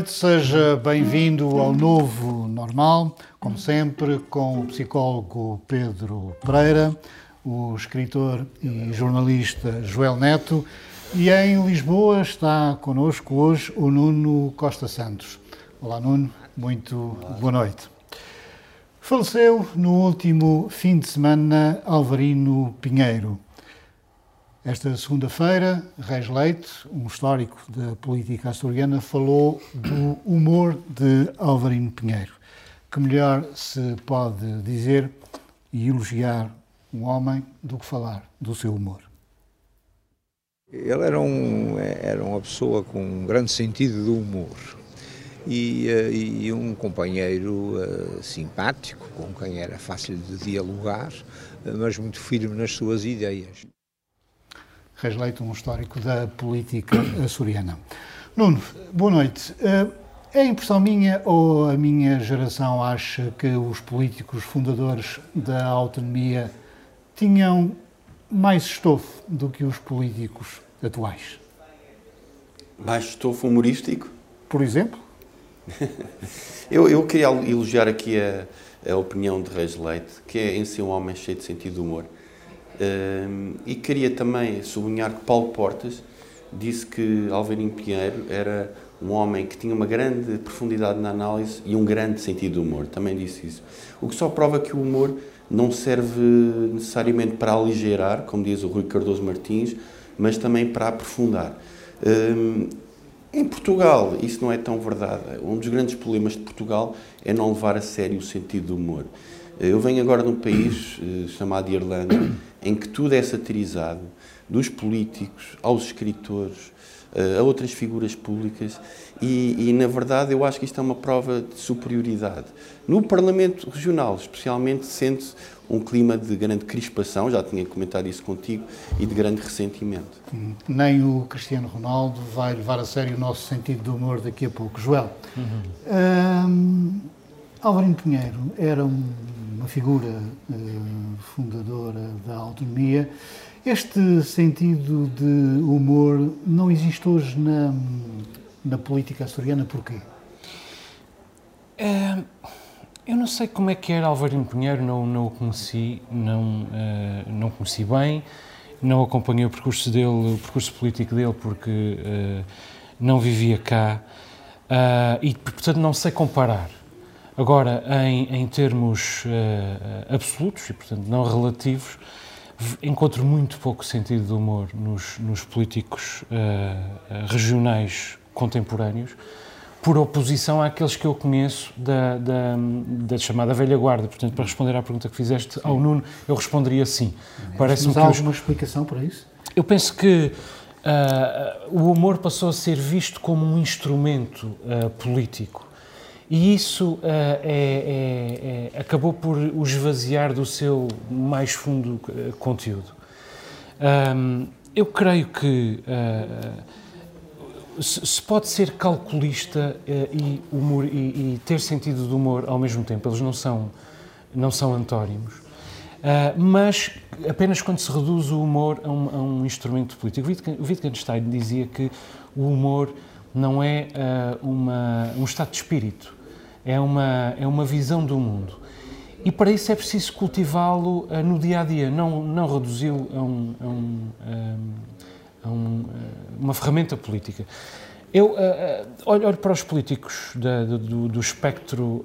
Noite, seja bem-vindo ao novo normal, como sempre, com o psicólogo Pedro Pereira, o escritor e jornalista Joel Neto e em Lisboa está connosco hoje o Nuno Costa Santos. Olá, Nuno, muito boa noite. Faleceu no último fim de semana Alvarino Pinheiro. Esta segunda-feira, Reis Leite, um histórico da política açoriana, falou do humor de Alvarino Pinheiro. Que melhor se pode dizer e elogiar um homem do que falar do seu humor? Ele era, um, era uma pessoa com um grande sentido do humor e, eh, e um companheiro uh, simpático, com quem era fácil de dialogar, mas muito firme nas suas ideias. Reis Leite, um histórico da política açoriana. Nuno, boa noite. Eh, é impressão minha ou a minha geração acha que os políticos fundadores da autonomia tinham mais estofo do que os políticos atuais? Mais estofo humorístico? Por exemplo? eu, eu queria elogiar aqui a, a opinião de Reis Leite, que é em si um homem cheio de sentido de humor e queria também sublinhar que Paulo Portas disse que Alvarinho Pinheiro era um homem que tinha uma grande profundidade na análise e um grande sentido de humor. Também disse isso. O que só prova que o humor não serve necessariamente para aligerar, como diz o Rui Cardoso Martins, mas também para aprofundar. em Portugal, isso não é tão verdade. Um dos grandes problemas de Portugal é não levar a sério o sentido do humor. Eu venho agora de um país eh, chamado Irlanda, em que tudo é satirizado, dos políticos aos escritores, eh, a outras figuras públicas, e, e, na verdade eu acho que isto é uma prova de superioridade. No Parlamento Regional, especialmente, sente-se um clima de grande crispação, já tinha comentado isso contigo, e de grande ressentimento. Nem o Cristiano Ronaldo vai levar a sério o nosso sentido de humor daqui a pouco. Joel, uhum. Álvaro Pinheiro era um uma figura uh, fundadora da autonomia. Este sentido de humor não existe hoje na, na política açoriana, porquê? É, eu não sei como é que era Alvarinho Pinheiro, não, não o conheci, não, uh, não conheci bem, não acompanhei o percurso dele, o percurso político dele, porque uh, não vivia cá e, portanto, não sei comparar. Agora, em, em termos uh, absolutos e, portanto, não relativos, encontro muito pouco sentido de humor nos, nos políticos uh, regionais contemporâneos, por oposição àqueles que eu conheço da, da, da, chamada velha guarda. Portanto, para responder à pergunta que fizeste sim. ao Nuno, eu responderia sim. Parece-me que há alguma os... explicação para isso? Eu penso que uh, o humor passou a ser visto como um instrumento político e isso uh, é, é, acabou por o esvaziar do seu mais fundo uh, conteúdo. Um, eu creio que uh, se, pode ser calculista e, humor, e, e, ter sentido de humor ao mesmo tempo, eles não são, não são antónimos, mas apenas quando se reduz o humor a um, a um instrumento político. O Wittgenstein dizia que o humor não é uma, um estado de espírito, é uma, é uma visão do mundo. E para isso é preciso cultivá-lo uh, no dia a dia, não, não reduzi-lo a, um, a, um, a um, eh, uma ferramenta política. Eu uh, olho, olho, para os políticos da, do, do, espectro uh,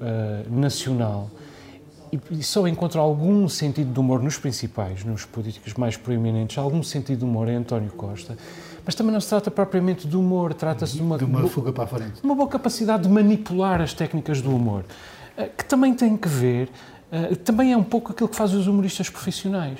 nacional e, e, só encontro algum sentido de humor nos principais, nos políticos mais proeminentes, algum sentido de humor em António Costa mas também não se trata propriamente de humor, trata-se de uma, de uma fuga para a frente. Uma boa capacidade de manipular as técnicas do humor, eh, que também tem que ver Uh, também é um pouco aquilo que fazem os humoristas profissionais.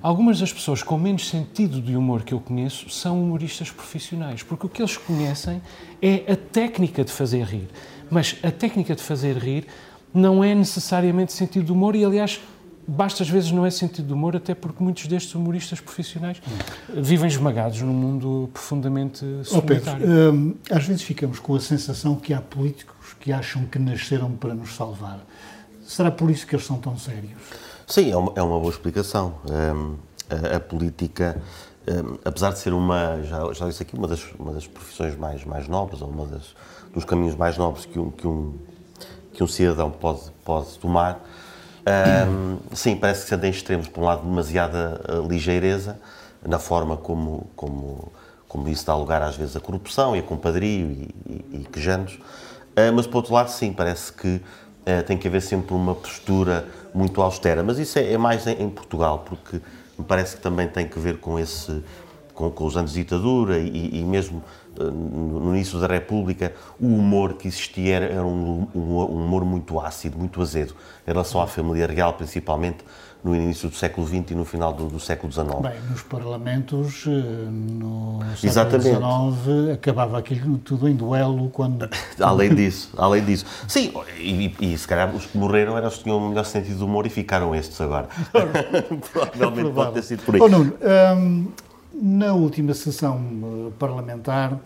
Algumas das pessoas com menos sentido de humor que eu conheço são humoristas profissionais, porque o que eles conhecem é a técnica de fazer rir. Mas a técnica de fazer rir não é necessariamente sentido de humor e, aliás, basta às vezes não é sentido de humor, até porque muitos destes humoristas profissionais vivem esmagados num mundo profundamente solitário. Oh Pedro, hum, às vezes ficamos com a sensação que há políticos que acham que nasceram para nos salvar. Será por isso que eles são tão sérios? Sim, é uma, é uma boa explicação. Um, a, a, política um, apesar de ser uma, já, já disse aqui, uma das, uma das profissões mais, mais nobres, ou uma das, dos caminhos mais nobres que um, que um, que um cidadão pode, pode tomar, um, sim, parece que se anda em extremos. Por um lado, demasiada uh, ligeireza na forma como, como, como isso dá lugar às vezes a corrupção e a compadrio e, e, e quejantos, uh, mas por outro lado, sim, parece que uh, tem que haver sempre uma postura muito austera. Mas isso é, é mais em, em Portugal, porque me parece que também tem que ver com esse com, com os anos de ditadura e, e, mesmo no início da República, o humor que existia era, um, um, um, humor muito ácido, muito azedo, em relação à família real, principalmente no início do século XX e no final do, do século XIX. Bem, nos parlamentos, eh, no século XIX, acabava aquilo tudo em duelo quando... além disso, além disso. Sim, e, e, se calhar os que morreram eram os que tinham o melhor sentido de humor e ficaram estes agora. Provavelmente pode ter sido por aí. Oh, Nuno, hum, na última sessão eh, parlamentar,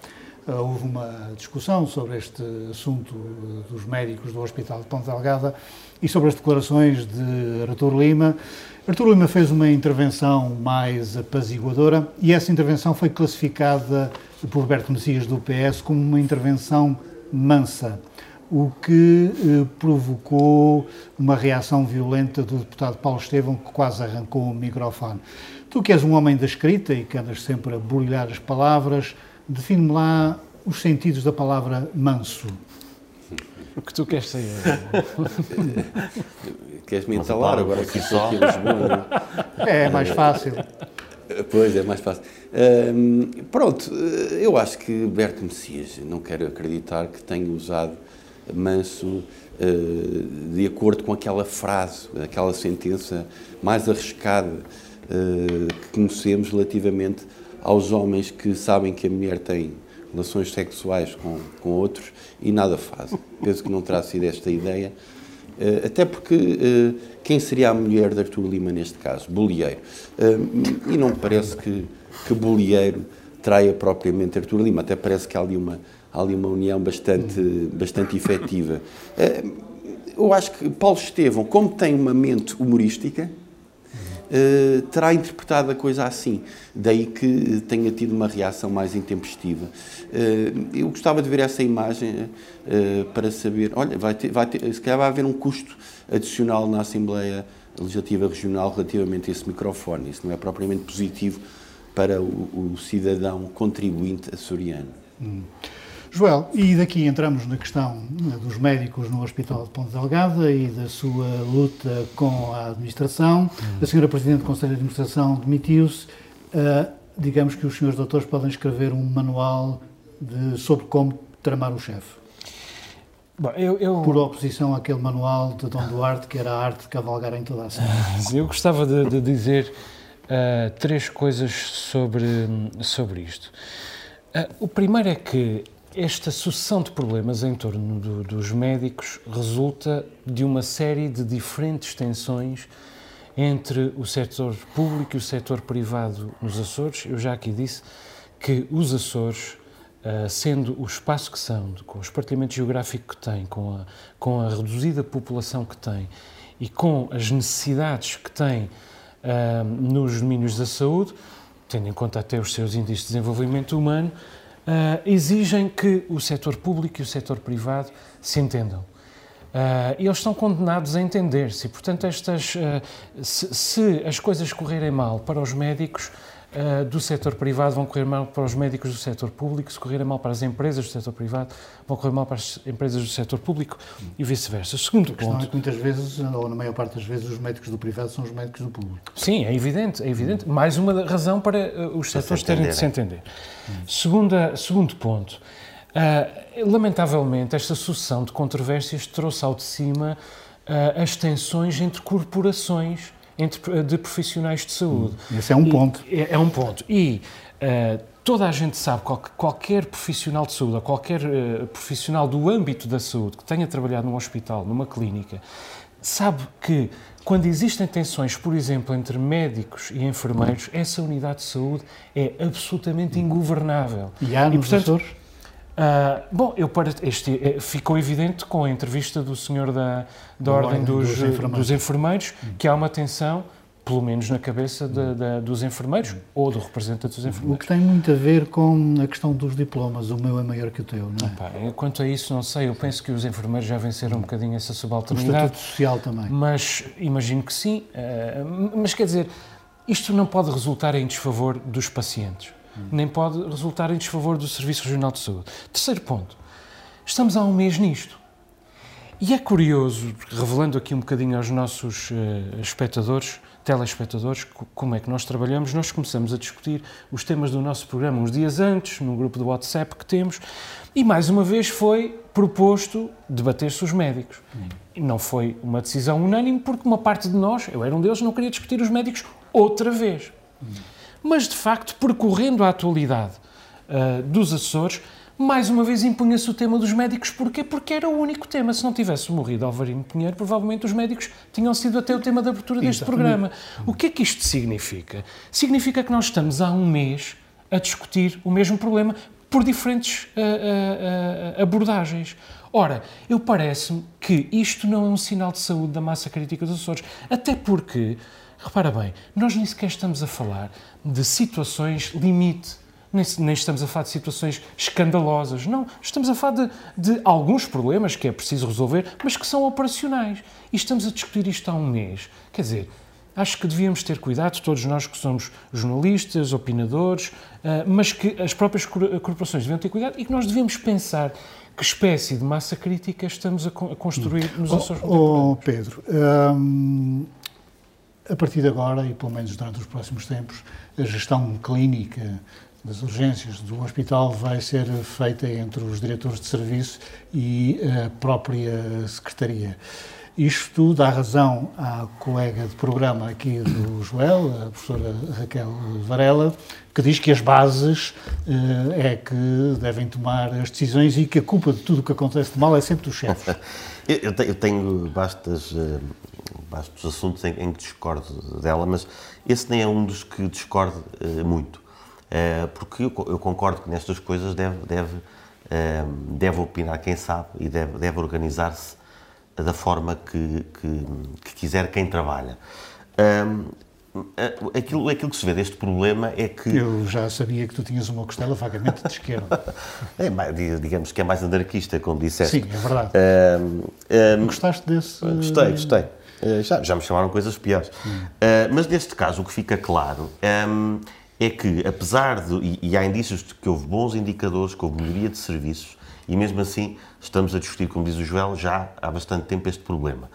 eh, houve uma discussão sobre este assunto eh, dos médicos do Hospital de Ponte Delgada e sobre as declarações de Artur Lima. Artur Lima fez uma intervenção mais apaziguadora e essa intervenção foi classificada por Roberto Messias do PS como uma intervenção mansa, o que provocou uma reação violenta do deputado Paulo Estevão, que quase arrancou o microfone. Tu que és um homem da escrita e que andas sempre a borilhar as palavras, define-me lá os sentidos da palavra manso. O que tu queres saber? queres me entalar agora que estou aqui em Lisboa? É, é mais fácil. Pois, é mais fácil. pronto, eu acho que Berto Messias, não quero acreditar que tenha usado manso uh, de acordo com aquela frase, aquela sentença mais arriscada eh, que conhecemos relativamente aos homens que sabem que a mulher tem relações sexuais com, com outros e nada fazem. Penso que não terá sido esta ideia. Uh, até porque uh, quem seria a mulher de Artur Lima neste caso? Bolieiro. Uh, e não parece que, que Bolieiro traia propriamente Artur Lima, até parece que há ali uma, há ali uma união bastante, bastante efetiva. eu acho que Paulo Estevão, como tem uma mente humorística, eh, terá interpretado a coisa assim. Daí que tenha tido uma reação mais intempestiva. Uh, eu gostava de ver essa imagem uh, para saber, olha, vai ter, vai ter, se calhar vai haver um custo adicional na Assembleia Legislativa Regional relativamente a esse microfone. Isso não é propriamente positivo para o, o cidadão contribuinte açoriano. Hum. Joel, e daqui entramos na questão né, dos médicos no Hospital de Ponte Delgada e da sua luta com a administração. A senhora Presidente do Conselho de Administração demitiu-se. Uh, digamos que os senhores doutores podem escrever um manual de, sobre como tramar o chefe. Bom, eu, eu... Por oposição àquele manual de Dom Duarte, que era a arte de cavalgar em toda a cena. Eu gostava de, de dizer uh, três coisas sobre, sobre isto. Uh, o primeiro é que esta sucessão de problemas em torno do, dos médicos resulta de uma série de diferentes tensões entre o setor público e o setor privado nos Açores. Eu já aqui disse que os Açores, uh, sendo o espaço que são, com o espartilhamento geográfico que têm, com a, com a reduzida população que têm e com as necessidades que têm uh, nos domínios da saúde, tendo em conta até os seus índices de desenvolvimento humano, uh, exigem que o setor público e o setor privado se entendam. Uh, eles estão condenados a entender-se. Portanto, estas, uh, se, se, as coisas correrem mal para os médicos uh, do setor privado, vão correr mal para os médicos do setor público. Se correrem mal para as empresas do setor privado, vão correr mal para as empresas do setor público e vice-versa. Segundo ponto. É que muitas vezes, ou na maior parte das vezes, os médicos do privado são os médicos do público. Sim, é evidente. É evidente. Mais uma razão para os setores terem de se entender. Segunda, segundo ponto. Uh, lamentavelmente, esta sucessão de controvérsias trouxe ao de cima uh, as tensões entre corporações entre, de profissionais de saúde. Esse é um e, ponto. É, é, um ponto. E uh, toda a gente sabe que qualquer profissional de saúde, ou qualquer profissional do âmbito da saúde que tenha trabalhado num hospital, numa clínica, sabe que quando existem tensões, por exemplo, entre médicos e enfermeiros, essa unidade de saúde é absolutamente ingovernável. E há nos e, portanto, Açores? Uh, bom, eu para este, eh, ficou evidente com a entrevista do senhor da, da Ordem dos, dos Enfermeiros, dos enfermeiros que há uma tensão pelo menos na cabeça de, de, dos enfermeiros ou do representante dos enfermeiros. O que tem muito a ver com a questão dos diplomas, o meu é maior que o teu, não é? Opa, quanto a isso, não sei, eu penso que os enfermeiros já venceram um bocadinho essa subalternidade. O estatuto social também. Mas imagino que sim, uh, mas quer dizer, isto não pode resultar em desfavor dos pacientes, hum. Nem pode resultar em desfavor do Serviço Regional de Saúde. Terceiro ponto, estamos há um mês nisto. E é curioso, revelando aqui um bocadinho aos nossos uh, espectadores, telespectadores, como é que nós trabalhamos, nós começamos a discutir os temas do nosso programa uns dias antes, num grupo do WhatsApp que temos, e mais uma vez foi proposto debater-se os médicos. E não foi uma decisão unânime, porque uma parte de nós, eu era um deles, não queria discutir os médicos outra vez. Mas, de facto, percorrendo a atualidade uh, dos Açores, mais uma vez impunha-se o tema dos médicos. Porquê? Porque era o único tema. Se não tivesse morrido Alvarinho Pinheiro, provavelmente os médicos tinham sido até o tema de abertura deste Exatamente. programa. O que é que isto significa? Significa que nós estamos há um mês a discutir o mesmo problema por diferentes uh, uh, abordagens. Ora, eu parece-me que isto não é um sinal de saúde da massa crítica dos Açores. Até porque, repara bem, nós nem sequer estamos a falar de situações limite nem, nem, estamos a falar de situações escandalosas. Não, estamos a falar de, de, alguns problemas que é preciso resolver, mas que são operacionais. E estamos a discutir isto há um mês. Quer dizer, acho que devíamos ter cuidado, todos nós que somos jornalistas, opinadores, uh, mas que as próprias corporações deviam ter cuidado e que nós devíamos pensar que espécie de massa crítica estamos a, construir nos oh, Açores oh, Pedro, hum, a partir de agora e pelo menos durante os próximos tempos, a gestão clínica das urgências do hospital vai ser feita entre os diretores de serviço e a própria secretaria. Isto dá razão à colega de programa aqui do Joel, a professora Raquel Varela, que diz que as bases eh, é que devem tomar as decisões e que a culpa de tudo o que acontece de mal é sempre dos chefes. eu, eu tenho bastas, bastos assuntos em, em, que discordo dela, mas esse nem é um dos que discordo eh, muito. Eh, porque eu, concordo que nestas coisas deve, deve, eh, deve opinar quem sabe e deve, deve organizar-se da forma que, que, que, quiser quem trabalha. Aquilo, aquilo que se vê deste problema é que. Eu já sabia que tu tinhas uma costela vagamente de esquerda. é, digamos que é mais anarquista, como disseste. Sim, é verdade. Gostaste desse. Gostei, gostei. Já, já me chamaram coisas piores. Hum. mas neste caso, o que fica claro é que, apesar de. E, e há indícios de que houve bons indicadores, que houve melhoria de serviços, e mesmo assim estamos a discutir, como diz o Joel, já há bastante tempo este problema.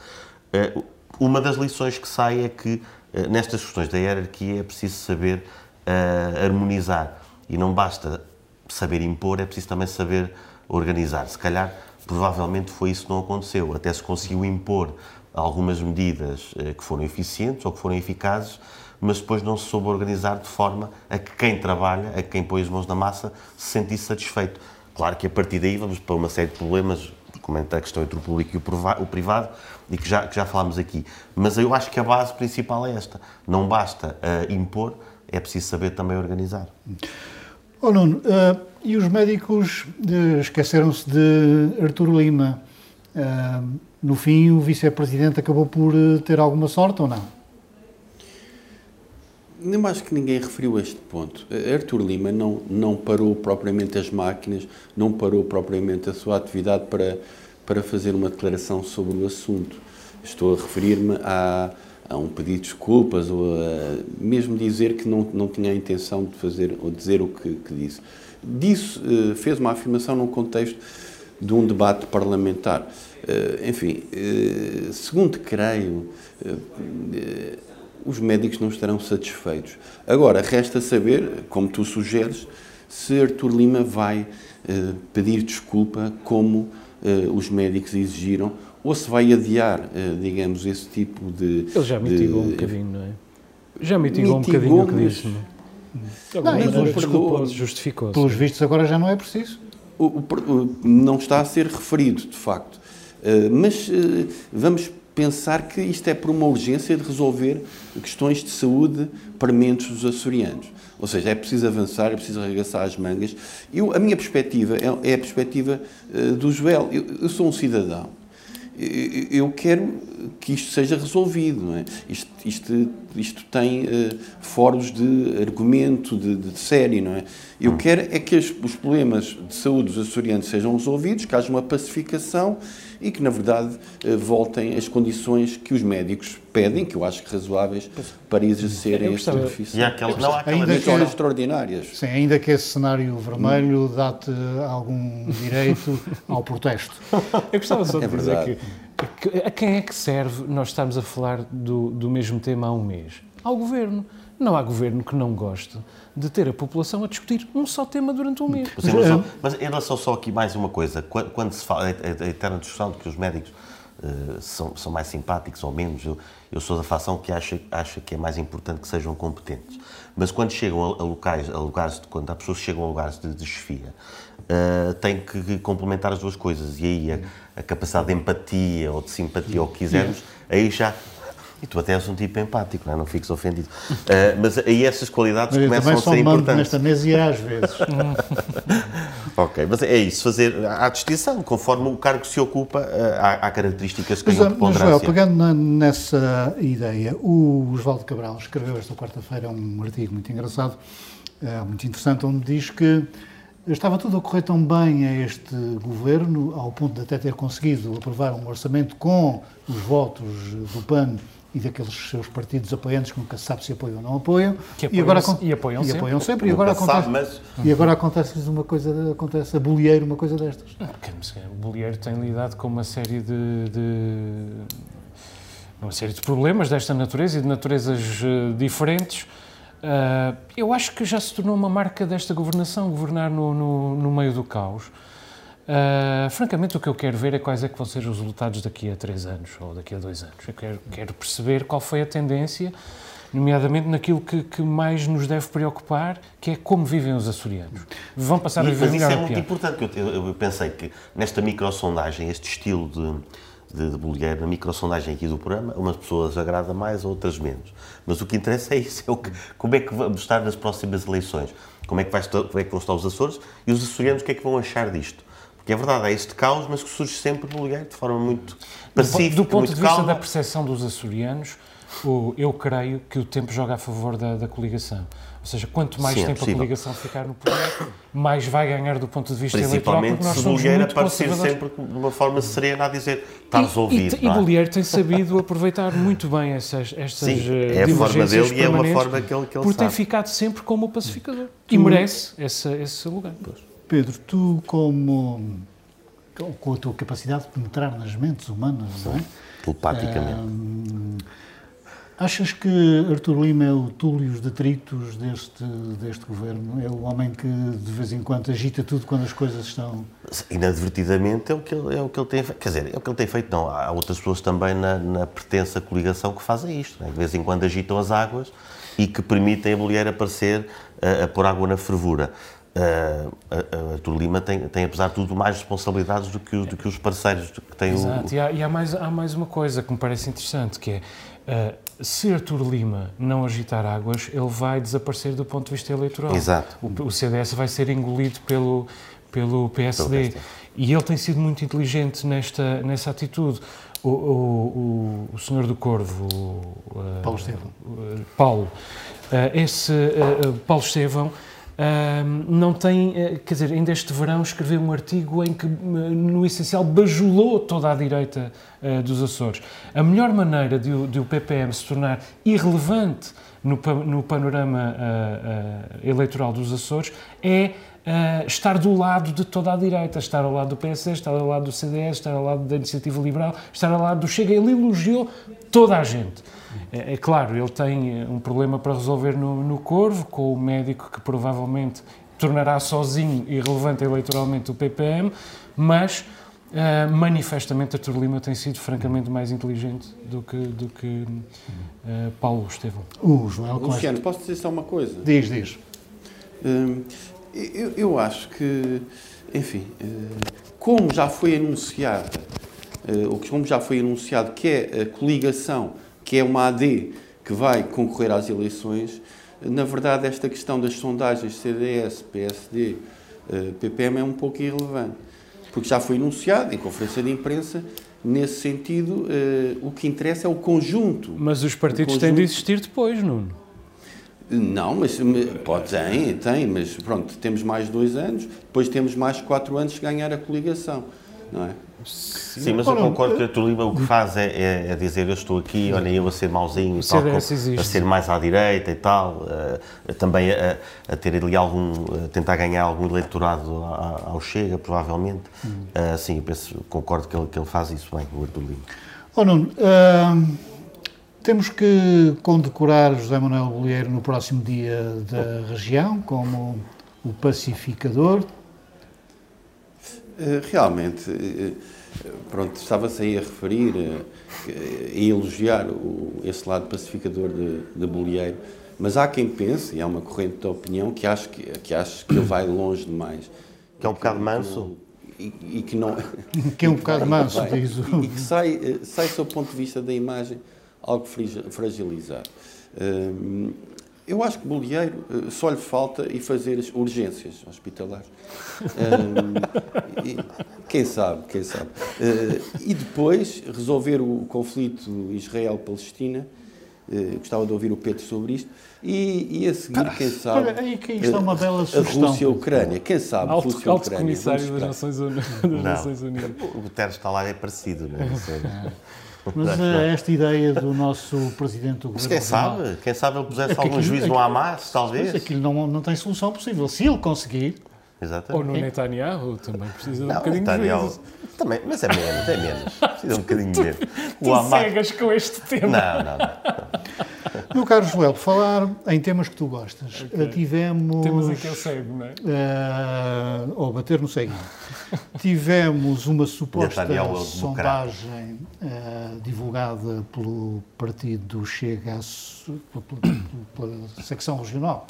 Uh, uma das lições que sai é que, uh, nestas questões da hierarquia, é preciso saber uh, harmonizar. E não basta saber impor, é preciso também saber organizar. Se calhar, provavelmente foi isso que não aconteceu. Até se conseguiu impor algumas medidas que foram eficientes ou que foram eficazes, mas depois não se soube organizar de forma a que quem trabalha, a que quem põe as mãos na massa, se sentisse satisfeito. Claro que a partir daí vamos para uma série de problemas, comenta a questão entre o público e o privado, e que já, que já falámos aqui. Mas eu acho que a base principal é esta. Não basta uh, impor, é preciso saber também organizar. Oh, Nuno, uh, e os médicos uh, esqueceram-se de Arturo Lima. No fim, o vice-presidente acabou por ter alguma sorte ou não? não acho que ninguém referiu este ponto. Artur Lima não, não parou propriamente as máquinas, não parou propriamente a sua atividade para, para fazer uma declaração sobre o assunto. Estou a referir-me a, a um pedido de desculpas ou a mesmo dizer que não, não tinha a intenção de fazer ou dizer o que, que disse. Disso, eh, fez uma afirmação num contexto de um debate parlamentar. Eh, enfim, eh, segundo creio, os médicos não estarão satisfeitos. Agora, resta saber, como tu sugeres, se Artur Lima vai eh, pedir desculpa como eh, os médicos exigiram ou se vai adiar, eh, digamos, esse tipo de. Ele já mitigou de, um bocadinho, não é? Já mitigou, mitigou um bocadinho o que disse, não é? Não, não, não justificou. Pelos vistos, agora já não é preciso. O, o, não está a ser referido, de facto. Uh, mas uh, vamos pensar que isto é por uma urgência de resolver questões de saúde prementes dos açorianos. Ou seja, é preciso avançar, é preciso arregaçar as mangas. Eu, a minha perspectiva é, é a perspectiva uh, do Joel. Eu, eu, sou um cidadão. Eu, quero que isto seja resolvido. É? isto, isto isto, tem uh, foros de argumento, de, de, série, não é? Eu quero é que os problemas de saúde dos açorianos sejam resolvidos, que haja uma pacificação e que, na verdade, uh, voltem as condições que os médicos pedem, que eu acho que razoáveis, para exercerem este benefício. E há aquelas, não, há aquelas que, extraordinárias. Sim, ainda que esse cenário vermelho dá-te algum direito ao protesto. Eu gostava só de é dizer que a quem é que serve nós estarmos a falar do, do mesmo tema há um mês? Ao governo. Não há governo que não goste de ter a população a discutir um só tema durante um mês. Mas em relação, mas em relação só aqui mais uma coisa, quando, quando se fala, a, a eterna discussão de que os médicos uh, são, são mais simpáticos ou menos, eu, eu sou da facção que acha, acha que é mais importante que sejam competentes. Mas quando chegam a, a locais, a lugares, de, quando as pessoas chegam a lugares de desfia, uh, têm que complementar as duas coisas. E aí a, a capacidade de empatia ou de simpatia, ou o que quisermos, aí já e tu até és um tipo empático, não, é? não fiques ofendido. Uh, mas aí essas qualidades mas começam a ser importantes. nesta mesa e às vezes. ok, mas é isso, fazer a distinção, conforme o cargo se ocupa, uh, há, há, características que têm preponderância. Joel, pegando na, nessa ideia, o Osvaldo Cabral escreveu esta quarta-feira um artigo muito engraçado, muito interessante, onde diz que Estava tudo a correr tão bem a este governo, ao ponto de até ter conseguido aprovar um orçamento com os votos do PAN e daqueles seus partidos apoiantes que nunca se sabe se apoiam ou não apoiam. Apoiam e, agora, e apoiam, e apoiam sempre. sempre. E agora acontece, sabe, mas... e agora acontece uma coisa, acontece a bolieiro uma coisa destas. o bolieiro tem lidado com uma série de, de, uma série de problemas desta natureza e de naturezas uh, diferentes. Uh, eu acho que já se tornou uma marca desta governação, governar no, no, no meio do caos. Uh, francamente, o que eu quero ver é quais é que vão ser os resultados daqui a três anos ou daqui a dois anos. Eu quero, quero perceber qual foi a tendência, nomeadamente naquilo que, que, mais nos deve preocupar, que é como vivem os açorianos. Vão passar e, a viver mas isso é muito importante, eu, eu, pensei que nesta microsondagem, este estilo de, de, de bolheiro, na microsondagem aqui do programa, umas pessoas agrada mais, outras menos. Mas o que interessa é isso, é o que, como é que vamos estar nas próximas eleições, como é que, vai estar, como é que vão estar os Açores e os açorianos o que é que vão achar disto. Que é verdade, é este caos, mas que surge sempre no lugar de forma muito pacífica, Do ponto muito de vista calma. da percepção dos açorianos, eu creio que o tempo joga a favor da, da coligação. Ou seja, quanto mais Sim, é tempo é a coligação ficar no poder, mais vai ganhar do ponto de vista eleitoral, nós se muito aparecer sempre de uma forma serena a dizer está resolvido. E, e, é? Tem sabido aproveitar muito bem essas, estas Sim, é a forma dele e é uma forma que ele, que ele Porque tem ficado sempre como o pacificador. E merece esse, esse lugar. Pois. Pedro, tu como com a tua capacidade de penetrar nas mentes humanas, não é? Telepaticamente. achas que Artur Lima é o túlio os detritos deste, deste governo? É o homem que de vez em quando agita tudo quando as coisas estão... Inadvertidamente é o que ele, é o que ele tem feito. Quer dizer, é o que ele tem feito. Não, há outras pessoas também na, na pertença coligação que fazem isto. É? De vez em quando agitam as águas e que permitem a mulher aparecer a, a pôr água na fervura uh, Artur Lima tem, tem, apesar de tudo, mais responsabilidades do que, do que os parceiros que têm Exato. o... E, há, e há, mais, há mais uma coisa que me parece interessante, que é, uh, se Artur Lima não agitar águas, ele vai desaparecer do ponto de vista eleitoral. Exato. O, o CDS vai ser engolido pelo, pelo PSD. pelo PSD. E ele tem sido muito inteligente nesta, nessa atitude. O, o, o, senhor do Corvo, uh, Paulo Estevão. Paulo, uh, esse uh, Paulo Estevão não tem, eh, quer dizer, ainda este verão escreveu um artigo em que, no essencial, bajulou toda a direita uh, dos Açores. A melhor maneira de, de, o PPM se tornar irrelevante no, no panorama eleitoral dos Açores é estar do lado de toda a direita, estar ao lado do PS, estar ao lado do CDS, estar ao lado da Iniciativa Liberal, estar ao lado do Chega. Ele elogiou toda a gente. É, é, claro, ele tem eh, um problema para resolver no, no Corvo, com o médico que provavelmente tornará sozinho irrelevante eleitoralmente o PPM, mas uh, manifestamente Artur Lima tem sido francamente mais inteligente do que, do que uh, Paulo Estevão. O João Luciano, posso dizer só uma coisa? Diz, diz. Hum, eu, eu, acho que, enfim, como já foi anunciado, ou como já foi anunciado que é a coligação que é uma AD que vai concorrer às eleições, na verdade esta questão das sondagens CDS, PSD, PPM é um pouco irrelevante, porque já foi anunciado em conferência de imprensa nesse sentido, uh, o que interessa é o conjunto. Mas os partidos conjunto... têm de existir depois, Nuno. Não, mas pode, tem, tem, mas pronto, temos mais dois anos, depois temos mais quatro anos de ganhar a coligação, não é? Sim, Sim mas eu concordo que a Tolima o que faz é, é, é, dizer eu estou aqui, olha eu a ser mauzinho, tal, a ser mais à direita e tal, uh, também a, a, ter ali algum, a tentar ganhar algum eleitorado ao Chega, provavelmente. Uh, sim, eu penso, concordo que ele, que ele faz isso bem, o Artur Lima. Oh Nuno, uh, temos que condecorar José Manuel Bolieiro no próximo dia da região como o pacificador. Realmente pronto, estava-se aí a referir e elogiar o, esse lado pacificador de, de Bolieiro, mas há quem pense, e há uma corrente de opinião, que acha que, que, acha que ele vai longe demais. Que é um bocado manso? E, e, que não... Que é um bocado manso, diz o... E que sai, sai, do ponto de vista da imagem, algo fragilizado. Hum, eu acho que Bolieiro eh, só lhe falta e fazer as urgências hospitalares. Um, e, quem sabe, quem sabe. Uh, e depois resolver o conflito Israel-Palestina. Uh, gostava de ouvir o Pedro sobre isto. E, e a seguir, quem sabe. Olha, aí que isto é uma bela sugestão. A Rússia e a Ucrânia. Quem sabe? Alto, Rússia Alto Comissário das Nações, das Nações Unidas. O Guterres está lá, é parecido, não é? Mas é esta ideia do nosso presidente do governo. Quem sabe? Quem sabe ele pusesse é algum juízo no Hamas, talvez? Mas aquilo não, não tem solução possível. Se ele conseguir. Exatamente. Ou no Netanyahu também precisa de um bocadinho Netanyahu, de juízo. Também, mas é menos, é menos. Precisa um bocadinho de menos. Tu Hamas... cegas com este tema. Não, não, não. Meu caro Joel, falar em temas que tu gostas. Okay. Tivemos. Temas em que eu cego, não é? Uh, ou bater no cego. Tivemos uma suposta sondagem uh, divulgada pelo partido Chega, pela, pela secção regional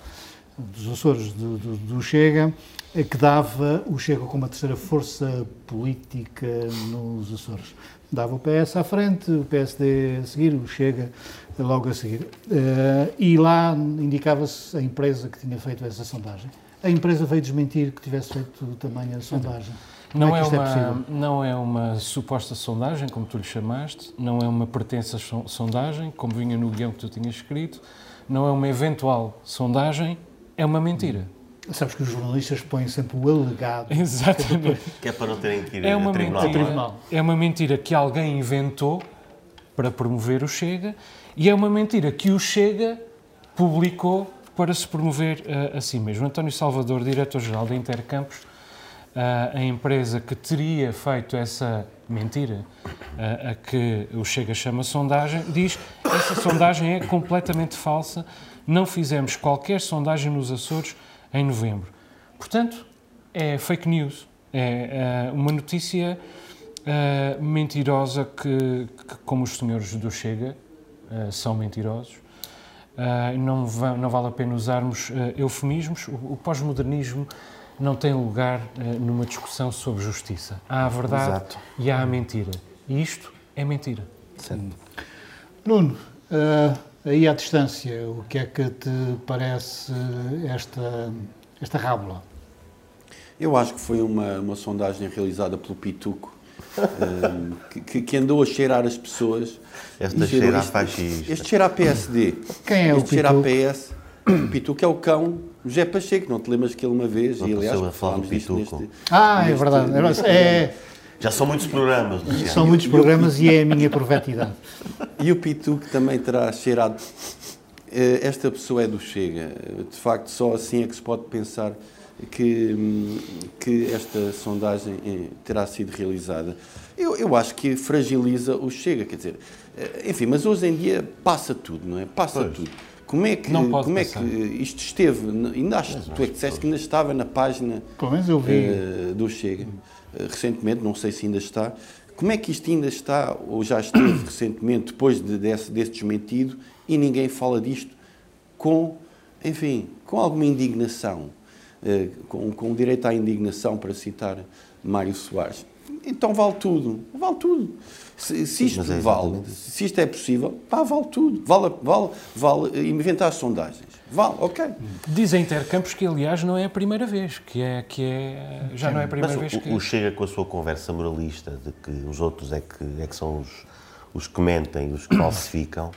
dos Açores do, do, do, Chega, que dava o Chega como a terceira força política nos Açores. Dava o PS à frente, o PSD a seguir, o Chega logo a seguir. Uh, e lá indicava-se a empresa que tinha feito essa sondagem. A empresa veio desmentir que tivesse feito também a sondagem. Não é, é, uma, é não é uma suposta sondagem, como tu lhe chamaste, não é uma pertença sondagem, como vinha no guião que tu tinhas escrito, não é uma eventual sondagem, é uma mentira. Sabes que os jornalistas põem sempre o alegado. Exatamente. Que é para não terem que ir é uma tribunal. Mentira, é uma mentira que alguém inventou para promover o Chega e é uma mentira que o Chega publicou para se promover uh, a si mesmo. António Salvador, diretor-geral da Intercampos, uh, a empresa que teria feito essa mentira uh, a que o Chega chama sondagem, diz essa sondagem é completamente falsa, não fizemos qualquer sondagem nos Açores em novembro. Portanto, é fake news, é uma notícia mentirosa que, que, como os senhores do Chega, são mentirosos. Uh, não, não, vale a pena usarmos uh, eufemismos. O, o pós-modernismo não tem lugar numa discussão sobre justiça. Há a verdade Exato. e há a mentira. E isto é mentira. Certo. Nuno, aí à distância, o que é que te parece esta, esta rábula? Eu acho que foi uma, uma sondagem realizada pelo Pituco que, que, andou a cheirar as pessoas. Este cheira a fascista. Este cheira a PSD. Quem é este o cheira a PS. O Pituco é o cão José Pacheco, não te lembras que ele uma vez, não e aliás, falámos disto neste... Ah, é verdade. É, já são muitos programas. Luciano. São muitos programas e é a minha profetidade. E o Pituco também terá cheirado... Eh, esta pessoa é do Chega. De facto, só assim é que se pode pensar que, que esta sondagem eh, terá sido realizada. Eu, eu acho que fragiliza o Chega, quer dizer, eh, enfim, mas hoje em dia passa tudo, não é? Passa pois. tudo. Como é que, como passar. é que isto esteve, ainda acho, tu é que disseste que ainda estava na página uh, do Chega, uh, recentemente, não sei se ainda está, como é que isto ainda está, ou já esteve recentemente, depois de, desse, desse desmentido, e ninguém fala disto com, enfim, com alguma indignação? Eh, com, com direito à indignação, para citar Mário Soares. Então vale tudo, vale tudo. Se, se isto é vale, se isto é possível, pá, vale tudo. Vale, vale, vale inventar sondagens. Vale, ok. Dizem Intercampos que, aliás, não é a primeira vez, que é, que é já não é a primeira Mas vez o, que... o Chega com a sua conversa moralista de que os outros é que, é que são os, os que mentem, os que falsificam,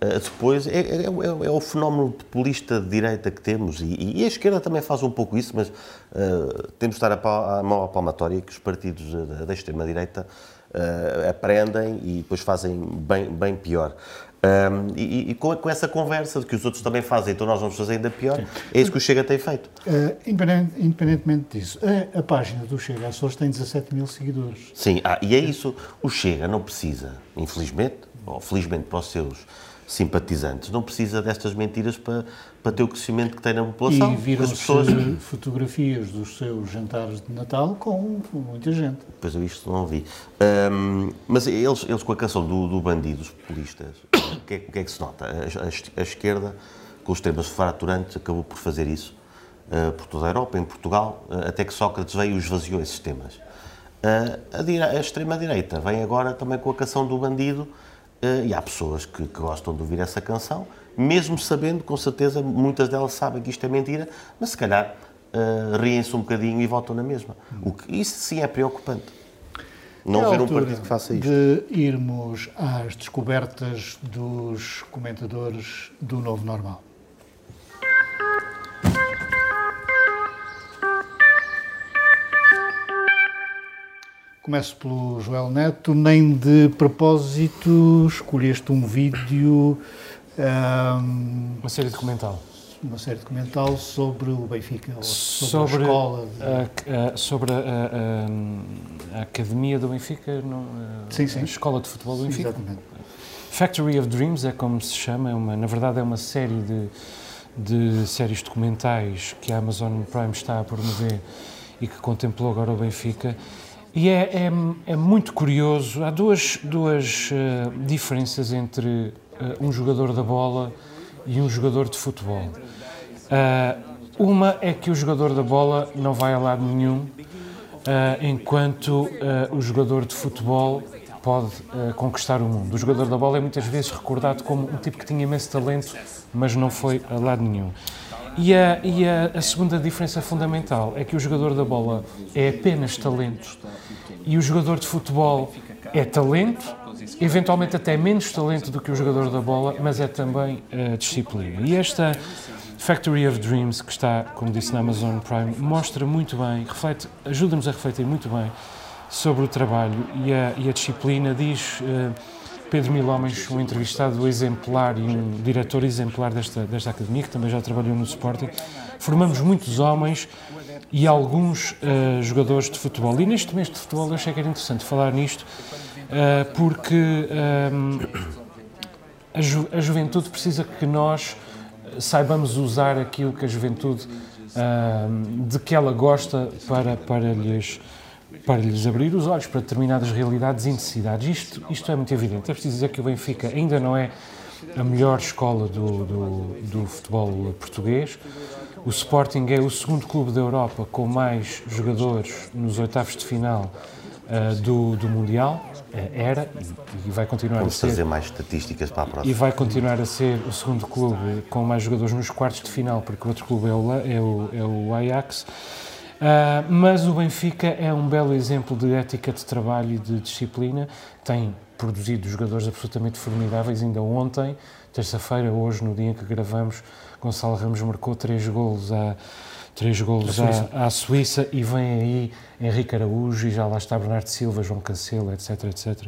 depois é, é, é, é o fenómeno populista de direita que temos e, e, a esquerda também faz um pouco isso, mas uh, temos de estar a, a mão à palmatória que os partidos da, da extrema-direita uh, aprendem e depois fazem bem, bem pior. Um, e, e com, com, essa conversa de que os outros também fazem, então nós vamos fazer ainda pior, Sim. é isso que o Chega tem feito. Uh, independent, independentemente disso, a, a, página do Chega Açores tem 17 mil seguidores. Sim, ah, e é isso, o Chega não precisa, infelizmente, ou felizmente para os seus simpatizantes. Não precisa destas mentiras para, para ter o crescimento que tem na população. E viram pessoas... fotografias dos seus jantares de Natal com muita gente. Pois eu isto não vi. Um, mas eles, eles com a canção do, do bandido, os populistas, o que, é, que, é que se nota? A, a, a, esquerda, com os temas fraturantes, acabou por fazer isso uh, por toda a Europa, em Portugal, uh, até que Sócrates veio e esvaziou esses temas. Uh, a, a extrema-direita vem agora também com a canção do bandido, e há pessoas que, que, gostam de ouvir essa canção, mesmo sabendo, com certeza, muitas delas sabem que isto é mentira, mas se calhar uh, riem-se um bocadinho e votam na mesma. O que, isso sim é preocupante. Não é ver um partido que faça isto. De irmos às descobertas dos comentadores do novo normal. Começo pelo Joel Neto. Nem de propósito escolheste um vídeo. Um, uma série documental. Uma série documental sobre o Benfica, sobre, sobre a escola. De... A, a, sobre a, a, Academia do Benfica, no, sim, sim. a Escola de Futebol do Benfica. Exatamente. Factory of Dreams é como se chama, é uma, na verdade é uma série de, de séries documentais que a Amazon Prime está a promover e que contemplou agora o Benfica e é, é, é, muito curioso. Há duas, duas uh, diferenças entre uh, um jogador da bola e um jogador de futebol. Uh, uma é que o jogador da bola não vai a lado nenhum, enquanto o jogador de futebol pode conquistar o mundo. O jogador da bola é muitas vezes recordado como um tipo que tinha imenso talento, mas não foi a lado nenhum. E, a, e a, a, segunda diferença fundamental é que o jogador da bola é apenas talento e o jogador de futebol é talento, eventualmente até menos talento do que o jogador da bola, mas é também uh, disciplina. E esta Factory of Dreams, que está, como disse na Amazon Prime, mostra muito bem, reflete, ajuda-nos a refletir muito bem sobre o trabalho e a, e a disciplina. Diz. Uh, Pedro Milhomens, um entrevistado exemplar e um diretor exemplar desta, desta academia, que também já trabalhou no Sporting. Formamos muitos homens e alguns uh, jogadores de futebol. E neste mês de futebol eu achei que era interessante falar nisto, uh, porque um, eh, a, ju a, juventude precisa que nós saibamos usar aquilo que a juventude, uh, de que ela gosta, para, para lhes para lhes abrir os olhos para determinadas realidades e necessidades. Isto, isto é muito evidente. É preciso dizer que o Benfica ainda não é a melhor escola do, do, do, futebol português. O Sporting é o segundo clube da Europa com mais jogadores nos oitavos de final uh, do, do, Mundial. Uh, era e, e, vai continuar Vamos a ser. fazer mais estatísticas para a próxima. E vai continuar a ser o segundo clube com mais jogadores nos quartos de final, porque o outro clube é o, é o, é o Ajax. Uh, mas o Benfica é um belo exemplo de ética de trabalho e de disciplina. Tem produzido jogadores absolutamente formidáveis. Ainda ontem, terça-feira, hoje, no dia em que gravamos, Gonçalo Ramos marcou três golos à, três golos Suíça. À, à, Suíça e vem aí Henrique Araújo e já lá está Bernardo Silva, João Cancelo, etc, etc.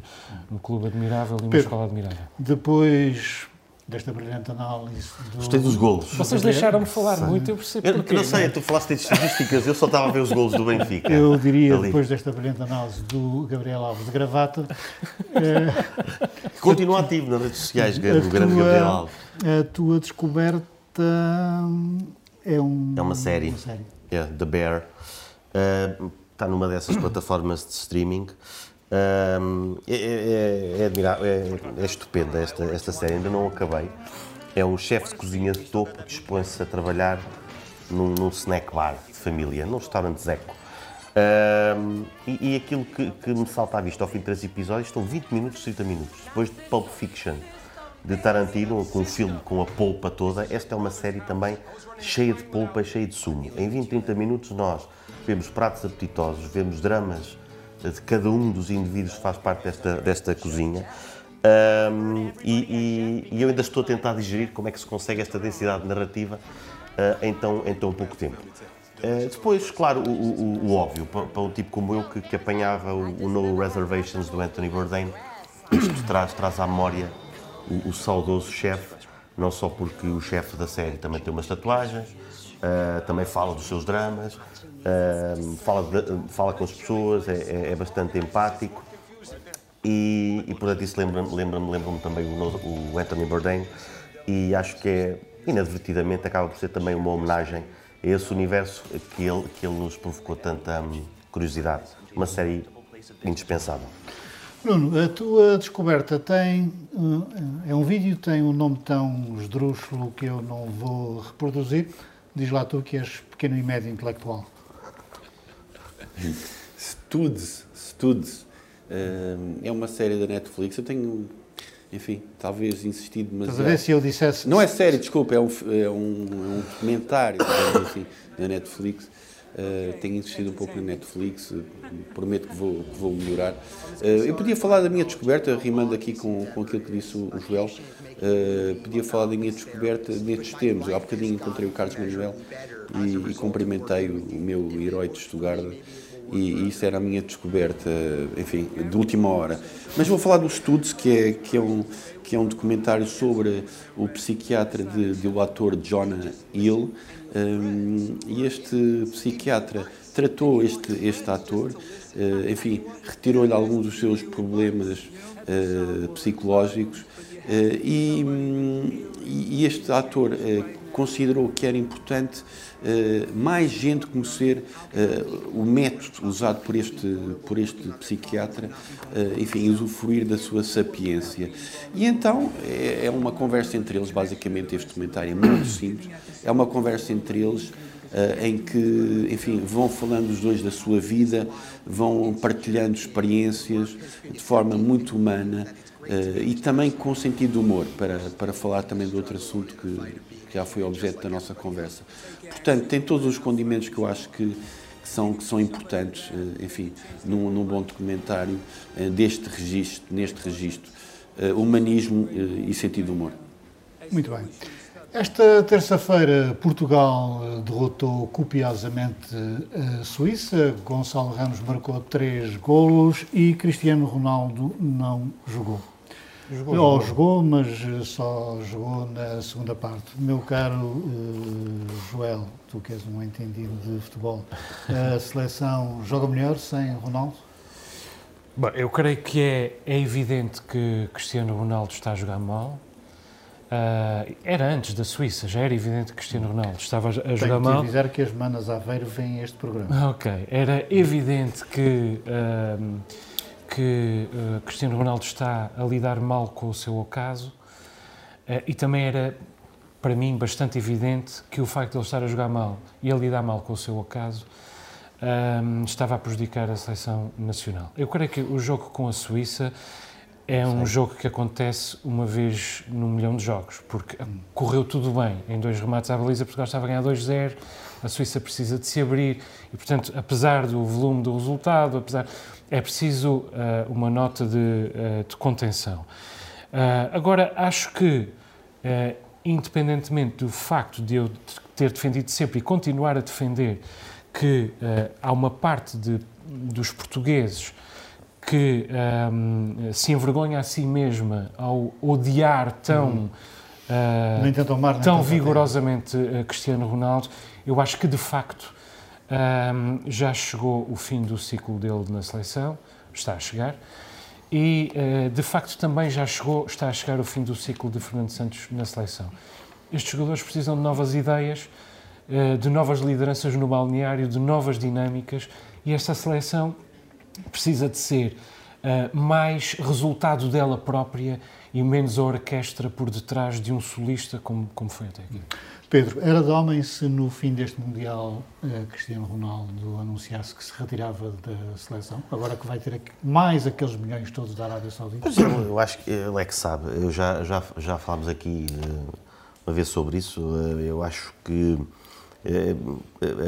Um clube admirável e uma Pedro, escola admirável. Depois desta brilhante análise. Do... Gostei dos golos. Vocês deixaram-me falar Sim. muito, eu percebo eu, porquê. Eu não sei, tu falaste de estatísticas, eu só estava a ver os golos do Benfica. Eu diria, ali. depois desta brilhante análise do Gabriel Alves de gravata... é... Continua ativo nas redes sociais, o grande Gabriel Alves. A tua descoberta é, um, é uma série. Uma série. Yeah, The Bear. Uh, está numa dessas plataformas de streaming. Um, é, é, é, admirável, é, é estupenda esta, esta série, ainda não acabei. É um chefe de cozinha de topo que dispõe-se a trabalhar num, num snack bar de família, num restaurante Zeco. Um, e, e, aquilo que, que, me salta à vista ao fim de três episódios estão 20 minutos, 30 minutos. Depois de Pulp Fiction, de Tarantino, com um filme com a polpa toda, esta é uma série também cheia de polpa, cheia de sumo. Em 20, 30 minutos nós vemos pratos apetitosos, vemos dramas de cada um dos indivíduos que faz parte desta, desta cozinha. Um, e, e, e, eu ainda estou a tentar digerir como é que se consegue esta densidade narrativa uh, em, tão, em tão pouco tempo. Uh, depois, claro, o, o, o óbvio, para, para, um tipo como eu que, que apanhava o, o, No Reservations do Anthony Bourdain, isto traz, traz à memória o, saudoso chefe, não só porque o chefe da série também tem umas tatuagens, uh, também fala dos seus dramas, fala, de, fala com as pessoas, é, é, é bastante empático e, e portanto isso lembra-me lembra lembra também o, o Anthony Bourdain e acho que é, inadvertidamente, acaba por ser também uma homenagem a esse universo que ele, que ele nos provocou tanta hum, curiosidade. Uma série indispensável. Bruno, a tua descoberta tem. É um vídeo, tem um nome tão esdrúxulo que eu não vou reproduzir. Diz lá tu que és pequeno e médio intelectual. Studs, Studs. É uma série da Netflix. Eu tenho, enfim, talvez insistido demasiado. Estás a ver se eu dissesse. Não é série, desculpa, é um, é um, é um documentário assim, da Netflix Uh, tenho insistido um pouco na Netflix, uh, prometo que vou, que vou melhorar. Uh, eu podia falar da minha descoberta, rimando aqui com, com aquilo que disse o, o Joel, podia falar da minha descoberta nestes termos. Eu há bocadinho encontrei o Carlos Manuel e, e cumprimentei o, o, meu herói de Stuttgart e, isso era a minha descoberta, enfim, de última hora. Mas vou falar do Studs, que é, que é, um, que é um documentário sobre o psiquiatra de o ator Jonah Hill, um, e este psiquiatra tratou este, este ator, uh, enfim, retirou-lhe alguns dos seus problemas uh, psicológicos uh, e, um, e, este ator considerou que era importante uh, mais gente conhecer uh, o método usado por este, por este psiquiatra, uh, enfim, usufruir da sua sapiência. E então é, é, uma conversa entre eles, basicamente este comentário é muito simples, é uma conversa entre eles em que, enfim, vão falando os dois da sua vida, vão partilhando experiências de forma muito humana e também com sentido de humor, para, para falar também de outro assunto que, já foi objeto da nossa conversa. Portanto, tem todos os condimentos que eu acho que, que são, que são importantes, eh, enfim, num, num bom documentário eh, deste registro, neste registro. Humanismo e sentido de humor. Muito bem. Esta terça-feira, Portugal derrotou copiosamente a Suíça. Gonçalo Ramos marcou três golos e Cristiano Ronaldo não jogou. Jogou, jogou. jogou, mas eh, só jogou na segunda parte. Meu caro uh, Joel, tu que és um entendido de futebol, a seleção joga melhor sem Ronaldo? Bom, eu creio que é, é evidente que Cristiano Ronaldo está a jogar mal. Uh, era antes da Suíça, já era evidente que Cristiano Ronaldo estava a jogar Tenho mal. Tenho avisar que as manas Aveiro veem este programa. Ok, era evidente que... Uh, que uh, Cristiano Ronaldo está a lidar mal com o seu ocaso uh, e também era, para mim, bastante evidente que o facto de ele estar a jogar mal e a lidar mal com o seu ocaso um, estava a prejudicar a seleção nacional. Eu creio que o jogo com a Suíça é um Sim. jogo que acontece uma vez num milhão de jogos, porque correu tudo bem em dois remates à baliza, Portugal estava a ganhar 2-0, a Suíça precisa de se abrir e, portanto, apesar do volume do resultado, apesar é preciso uh, uma nota de, uh, de contenção. Uh, agora, acho que, independentemente do facto de eu ter defendido sempre e continuar a defender que há uma parte de, dos portugueses que um, se envergonha a si mesma ao odiar tão, uh, tão vigorosamente Cristiano Ronaldo, eu acho que de facto um, já chegou o fim do ciclo dele na seleção, está a chegar, e uh, de facto também já chegou, está a chegar o fim do ciclo de Fernando Santos na seleção. Estes jogadores precisam de novas ideias, uh, de novas lideranças no balneário, de novas dinâmicas, e esta seleção precisa de ser uh, mais resultado dela própria e menos a orquestra por detrás de um solista, como, como foi até aqui. Pedro, era de homem se no fim deste Mundial uh, Cristiano Ronaldo anunciasse que se retirava da seleção, agora que vai ter mais aqueles milhões todos da Arábia Saudita? Pois eu, eu acho que ele é que sabe. Eu já, já, já falámos aqui uh, uma vez sobre isso. Uh, eu acho que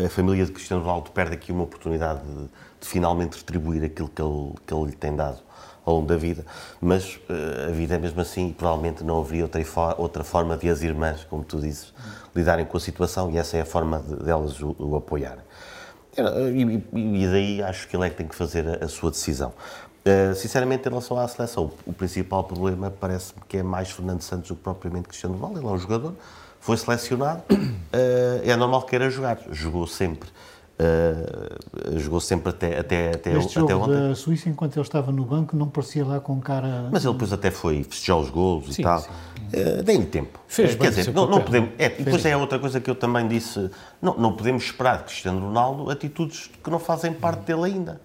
a família de Cristiano Ronaldo perde aqui uma oportunidade de, de finalmente retribuir aquilo que ele, que ele lhe tem dado ao longo da vida, mas uh, a vida é mesmo assim e provavelmente não haveria outra, outra forma de as irmãs, como tu dizes, lidarem com a situação e essa é a forma de, delas o, o apoiarem. E, e, daí acho que ele é que tem que fazer a, a sua decisão. Uh, sinceramente, em relação à seleção, o, principal problema parece-me que é mais Fernando Santos do que propriamente Cristiano Ronaldo. Ele é um jogador, foi selecionado, uh, é normal que queira jogar, jogou sempre. Uh, jogou sempre até, até, até, este até jogo ontem. da Suíça, enquanto ele estava no banco, não parecia lá com cara. Mas ele depois até foi festejar os golos sim, e tal. Sim. Uh, Deem-lhe tempo. Fez Quer dizer, não, não, podemos. É, e depois é outra coisa que eu também disse: não, não podemos esperar de Cristiano Ronaldo atitudes que não fazem parte dele ainda.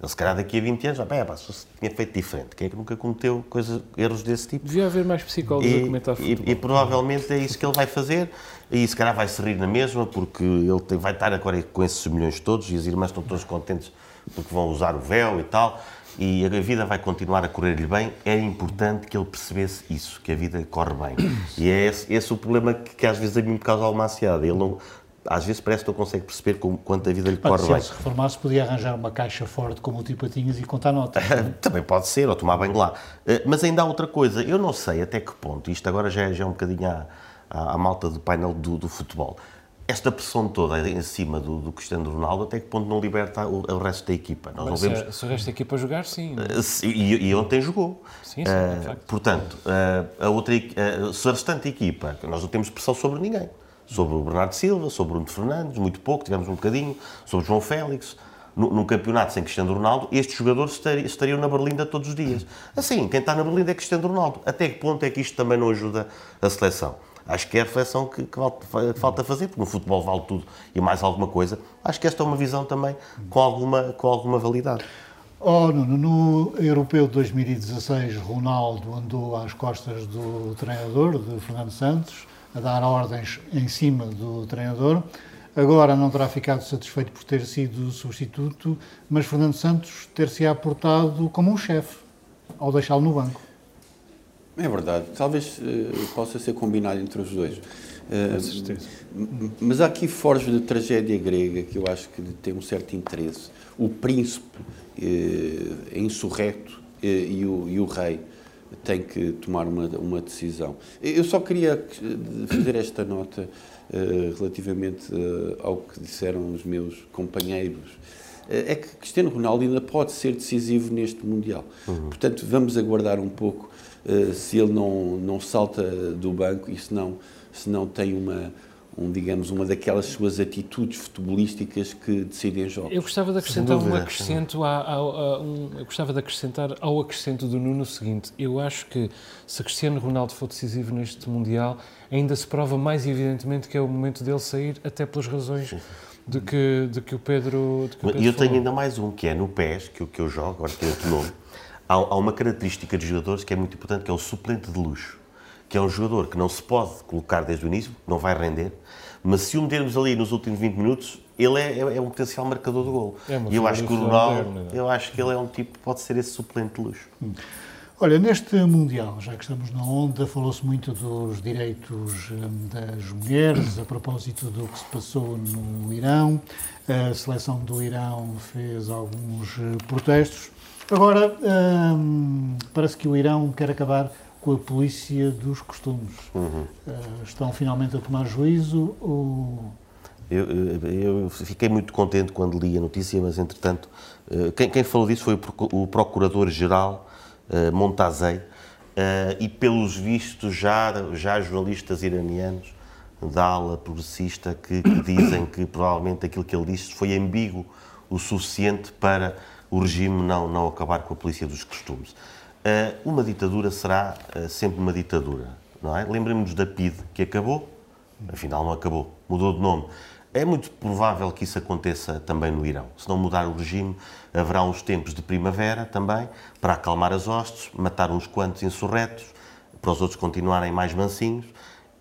Ele, se calhar, daqui a 20 anos, ah, pá, se tinha feito diferente, quem é que nunca cometeu coisas, erros desse tipo? Devia haver mais psicólogos e, a comentar futebol. E, e, provavelmente é isso que ele vai fazer, e se calhar vai se rir na mesma, porque ele tem, vai estar agora com esses milhões todos, e as irmãs estão todas contentes porque vão usar o véu e tal, e a vida vai continuar a correr-lhe bem. É importante que ele percebesse isso, que a vida corre bem. E é esse, esse o problema que, que, às vezes a mim me causa alguma ansiedade. Ele não, às vezes parece que não consegue perceber como, quanto a vida lhe corre se bem. Se reformasse, podia arranjar uma caixa forte com multipatinhas e contar notas. Também pode ser, ou tomar banho lá. Eh, mas ainda há outra coisa, eu não sei até que ponto, isto agora já é, já é um bocadinho à, à, à malta do painel do, do, futebol, esta pressão toda em cima do, do, Cristiano Ronaldo, até que ponto não liberta o, o resto da equipa? Nós mas não vemos... se, o resto da equipa jogar, sim. Uh, e, e, ontem jogou. Sim, sim, uh, Portanto, uh, a outra, uh, se a restante equipa, nós não temos pressão sobre ninguém sobre o Bernardo Silva, sobre o Bruno Fernandes, muito pouco, tivemos um bocadinho, sobre o João Félix. Num campeonato sem Cristiano Ronaldo, estes jogadores estariam na Berlinda todos os dias. Assim, quem está na Berlinda é Cristiano Ronaldo. Até que ponto é que isto também não ajuda a seleção? Acho que é a reflexão que, que, falta fazer, porque no futebol vale tudo e mais alguma coisa. Acho que esta é uma visão também com alguma, com alguma validade. Oh, Nuno, no Europeu de 2016, Ronaldo andou às costas do treinador, de Fernando Santos, a dar ordens em cima do treinador. Agora não terá ficado satisfeito por ter sido substituto, mas Fernando Santos ter-se aportado como um chefe ao deixá-lo no banco. É verdade. Talvez uh, possa ser combinado entre os dois. Uh, mas há aqui forjas de tragédia grega que eu acho que tem um certo interesse. O príncipe uh, insurreto e o, e o rei tem que tomar uma, uma decisão. Eu só queria fazer esta nota uh, relativamente uh, ao que disseram os meus companheiros. Uh, é que Cristiano Ronaldo ainda pode ser decisivo neste Mundial. Uhum. Portanto, vamos aguardar um pouco se ele não, não salta do banco e se não, se não tem uma, um, digamos, uma daquelas suas atitudes futebolísticas que decidem jogos. Eu gostava de acrescentar um acrescento a, a, a, um, eu gostava de acrescentar ao acrescento do Nuno o seguinte, eu acho que se Cristiano Ronaldo for decisivo neste Mundial, ainda se prova mais evidentemente que é o momento dele sair, até pelas razões de que, de que o Pedro. E eu tenho ainda mais um, que é no PES, que, que eu jogo, agora tem outro nome. Há, há uma característica de jogadores que é muito importante, que é o suplente de luxo que é um jogador que não se pode colocar desde o início, não vai render, mas se o metermos ali nos últimos 20 minutos, ele é, é, é um potencial marcador do gol. É e eu acho que o Ronaldo, é? eu acho que ele é um tipo, pode ser esse suplente de luxo. Hum. Olha, neste Mundial, já que estamos na onda, falou-se muito dos direitos hum, das mulheres, a propósito do que se passou no Irão. A seleção do Irão fez alguns eh, protestos. Agora, hum, parece que o Irão quer acabar com a polícia dos costumes. Uhum. Uh, estão finalmente a tomar juízo ou... Eu, eu, fiquei muito contente quando li a notícia, mas entretanto, uh, quem, quem, falou disso foi o Procurador-Geral uh, Montazei e, pelos vistos, já, já jornalistas iranianos da ala progressista que, que dizem que provavelmente aquilo que ele disse foi ambíguo o suficiente para o regime não, não acabar com a polícia dos costumes. Eh, uma ditadura será eh, sempre uma ditadura, não é? Lembremos-nos da PID, que acabou, afinal não acabou, mudou de nome. É muito provável que isso aconteça também no Irão. Se não mudar o regime, haverá uns tempos de primavera também, para acalmar as hostes, matar uns quantos insurretos, para os outros continuarem mais mansinhos,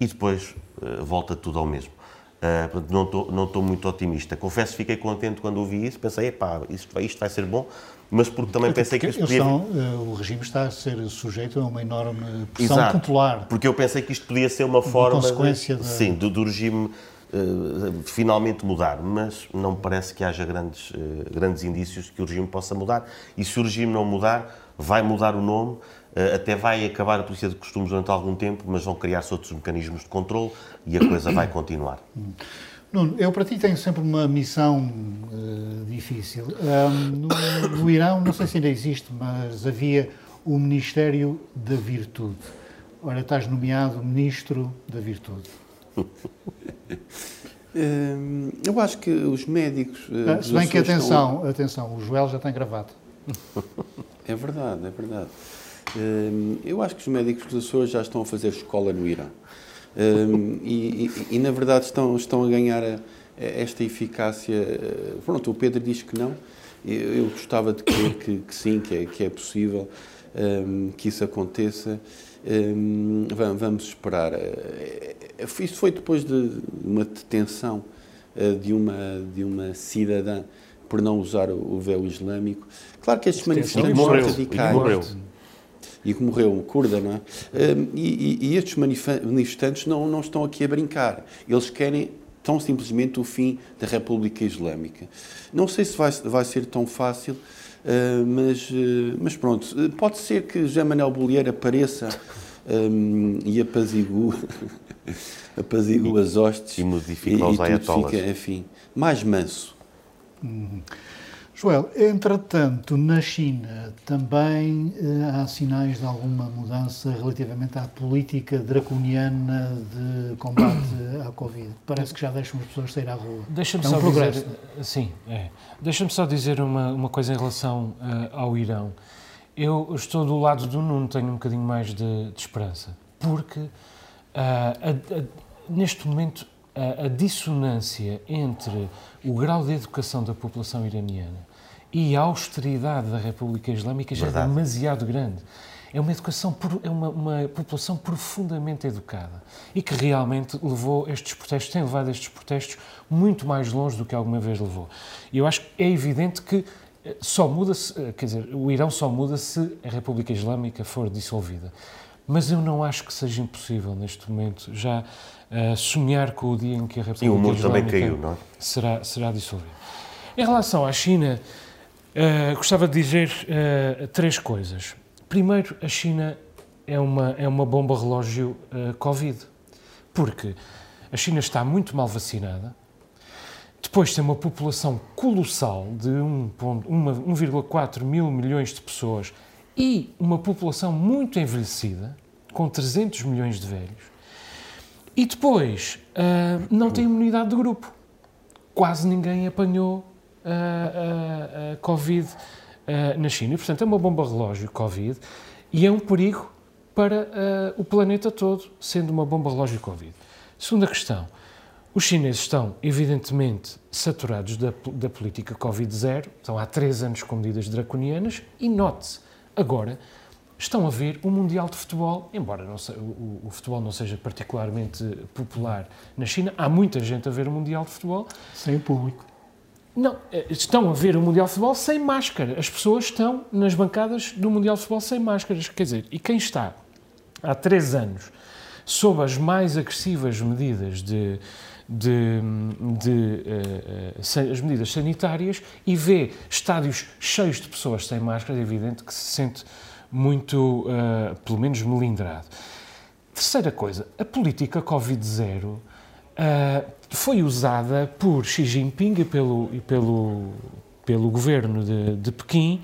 e depois volta tudo ao mesmo. Uh, portanto, não estou não muito otimista. Confesso que fiquei contente quando ouvi isso, pensei, epá, isto vai, isto vai ser bom, mas porque também Até pensei porque que isto podia... estão, uh, o regime está a ser sujeito a uma enorme pressão Exato, popular. Porque eu pensei que isto podia ser uma forma consequência de, da- sim, do, do regime uh, finalmente mudar, mas não parece que haja grandes, uh, grandes indícios que o regime possa mudar. E se o regime não mudar, vai mudar o nome, até vai acabar a polícia de costumes durante algum tempo, mas vão criar-se outros mecanismos de controle e a coisa vai continuar. Nuno, eu para ti tenho sempre uma missão eh, difícil. Ahm, no, no Irão, não sei se ainda existe, mas havia o Ministério da Virtude. Ora, estás nomeado Ministro da Virtude. Eu acho que os médicos. eh, Ah, se bem que, Açores estão- atenção, atenção, o Joel já tem gravado. É verdade, é verdade. Hum, eu acho que os médicos dos Açores já estão a fazer escola no Irão. Hum, e, e- e, na verdade, estão, estão a ganhar a- a esta eficácia. eh, Pronto, o Pedro diz que não. Eu, eu gostava de crer que, que sim, que é, que é possível hum, que isso aconteça. Va- vamos esperar. Eh, eh, Isso foi depois de uma detenção de uma, de uma cidadã por não usar o véu islâmico. Claro que estes manifestantes são radicais. E. E que morreu, um curda, não é? Um, e, e- e estes manifestantes não, não estão aqui a brincar. Eles querem tão simplesmente o fim da República Islâmica. Não sei se vai, vai ser tão fácil, uh, mas, uh, mas pronto. Pode ser que José Manuel Bolieiro apareça um, e apazigue, apazigue as hostes e modifique os tudo fica, enfim, mais manso. Joel, entretanto, na China também eh, há sinais de alguma mudança relativamente à política draconiana de combate à Covid. Parece que já deixam as pessoas sair à rua. Deixa-me É um só progresso. dizer, sim, é. Deixa-me só dizer uma, uma coisa em relação ah, ao Irão. Eu estou do lado do Nuno, tenho um bocadinho mais de, de esperança, porque ah, a- a- neste momento a, a dissonância entre o grau de educação da população iraniana e a austeridade da República Islâmica já Verdade. é demasiado grande. É uma educação, é uma, uma população profundamente educada e que realmente levou estes protestos, tem levado estes protestos muito mais longe do que alguma vez levou. E eu acho que é evidente que eh, só muda se, eh, quer dizer, o Irão só muda se a República Islâmica for dissolvida. Mas eu não acho que seja impossível neste momento já eh, sonhar com o dia em que a República E o mundo também Islâmica caiu, não é? será, será dissolvida. Em relação à China, eh, gostava de dizer eh, três coisas. Primeiro, a China é uma, é uma bomba relógio eh, Covid, porque a China está muito mal vacinada, depois tem uma população colossal de 1 ponto- uma- 1,4 mil milhões de pessoas e uma população muito envelhecida, com 300 milhões de velhos, e depois ah, não tem imunidade de grupo. Quase ninguém apanhou ah, ah, Covid na China. E, portanto, é uma bomba relógio Covid e é um perigo para o planeta todo, sendo uma bomba relógio Covid. Segunda questão. Os chineses estão, evidentemente, saturados da, da política Covid-0, estão há três anos com medidas draconianas e, note-se, agora estão a ver o Mundial de Futebol, embora se- o, o futebol não seja particularmente popular na China, há muita gente a ver o Mundial de Futebol, Sem público. não, eh, estão a ver o Mundial de Futebol sem máscara. As pessoas estão nas bancadas do Mundial de Futebol sem máscaras. Quer dizer, e quem está há três anos sob as mais agressivas medidas de, de, de, eh, sa- as medidas sanitárias e vê estádios cheios de pessoas sem máscara, é evidente que se sente muito, eh, pelo menos, melindrado. Terceira coisa, a política Covid-0 ah, foi usada por Xi Jinping e pelo, e pelo, pelo governo de, de Pequim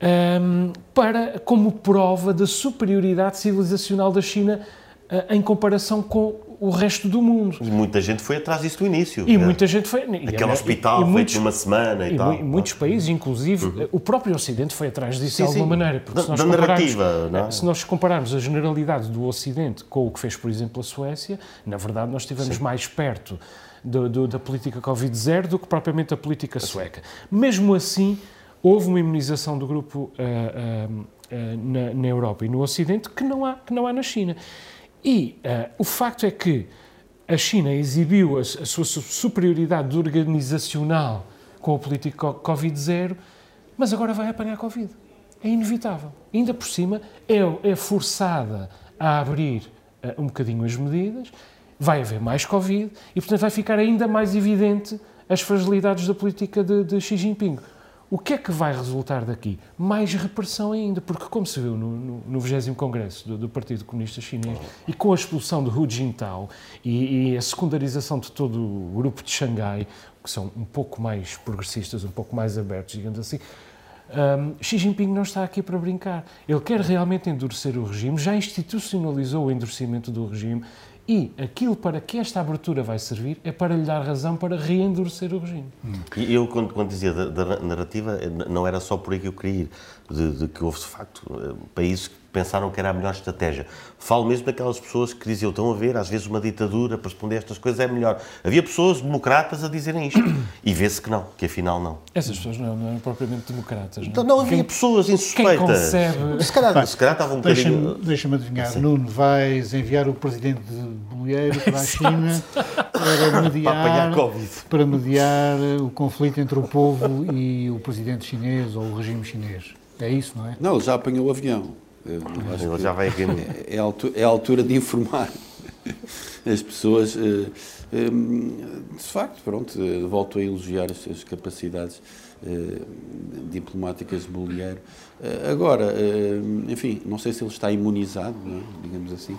ahm, para, como prova da superioridade civilizacional da China ah, em comparação com o resto do mundo. E muita gente foi atrás disso do início. E É. muita gente foi. e- Aquele e- hospital e feito muitos- numa semana e, e tal. mu- muitos países, inclusive o próprio Ocidente, foi atrás disso Sim, de alguma sim. maneira. Porque Da- se nós da narrativa, não é? Se nós compararmos a generalidade do Ocidente com o que fez, por exemplo, a Suécia, na verdade nós estivemos mais perto do- do- da política Covid-0 do que propriamente a política sueca. Mesmo assim, houve uma imunização do grupo ah, ah, na, na Europa e no Ocidente que não há, que não há na China. E ah, o facto é que a China exibiu a, a sua superioridade organizacional com a política Covid-0, mas agora vai apanhar Covid. É inevitável. Ainda por cima, é, é forçada a abrir uh, um bocadinho as medidas, vai haver mais Covid e, portanto, vai ficar ainda mais evidente as fragilidades da política de, de Xi Jinping. O que é que vai resultar daqui? Mais repressão ainda, porque, como se viu no, no, no 20 Congresso do, do, Partido Comunista Chinês e com a expulsão de Hu Jintao e, e, a secundarização de todo o grupo de Xangai, que são um pouco mais progressistas, um pouco mais abertos, digamos assim, um, Xi Jinping não está aqui para brincar. Ele quer realmente endurecer o regime, já institucionalizou o endurecimento do regime e aquilo para que esta abertura vai servir é para lhe dar razão para reendurecer o regime. E eu, quando, quando dizia da, da, narrativa, não era só por aí que eu queria ir, de, de que houve, de facto, eh, países que pensaram que era a melhor estratégia. Falo mesmo daquelas pessoas que diziam, estão a ver, às vezes uma ditadura para responder a estas coisas é melhor. Havia pessoas democratas a dizerem isto. E vê-se que não, que afinal não. Essas pessoas não, não eram propriamente democratas. Não, então, não havia quem, pessoas insuspeitas. Quem concebe... Se calhar, se calhar estavam um bocadinho... Deixa-me adivinhar, Sim. Nuno, vais enviar o presidente de Bolheiro para a China para mediar, para, para mediar o conflito entre o povo e o presidente chinês ou o regime chinês. É isso, não é? Não, ele já apanhou o avião. Ele já vai. É, é, a altura, de informar as pessoas. Eh, eh, de facto, pronto, eh, volto a elogiar as, as capacidades diplomáticas de Bolieiro. Agora, enfim, não sei se ele está imunizado, é? digamos assim,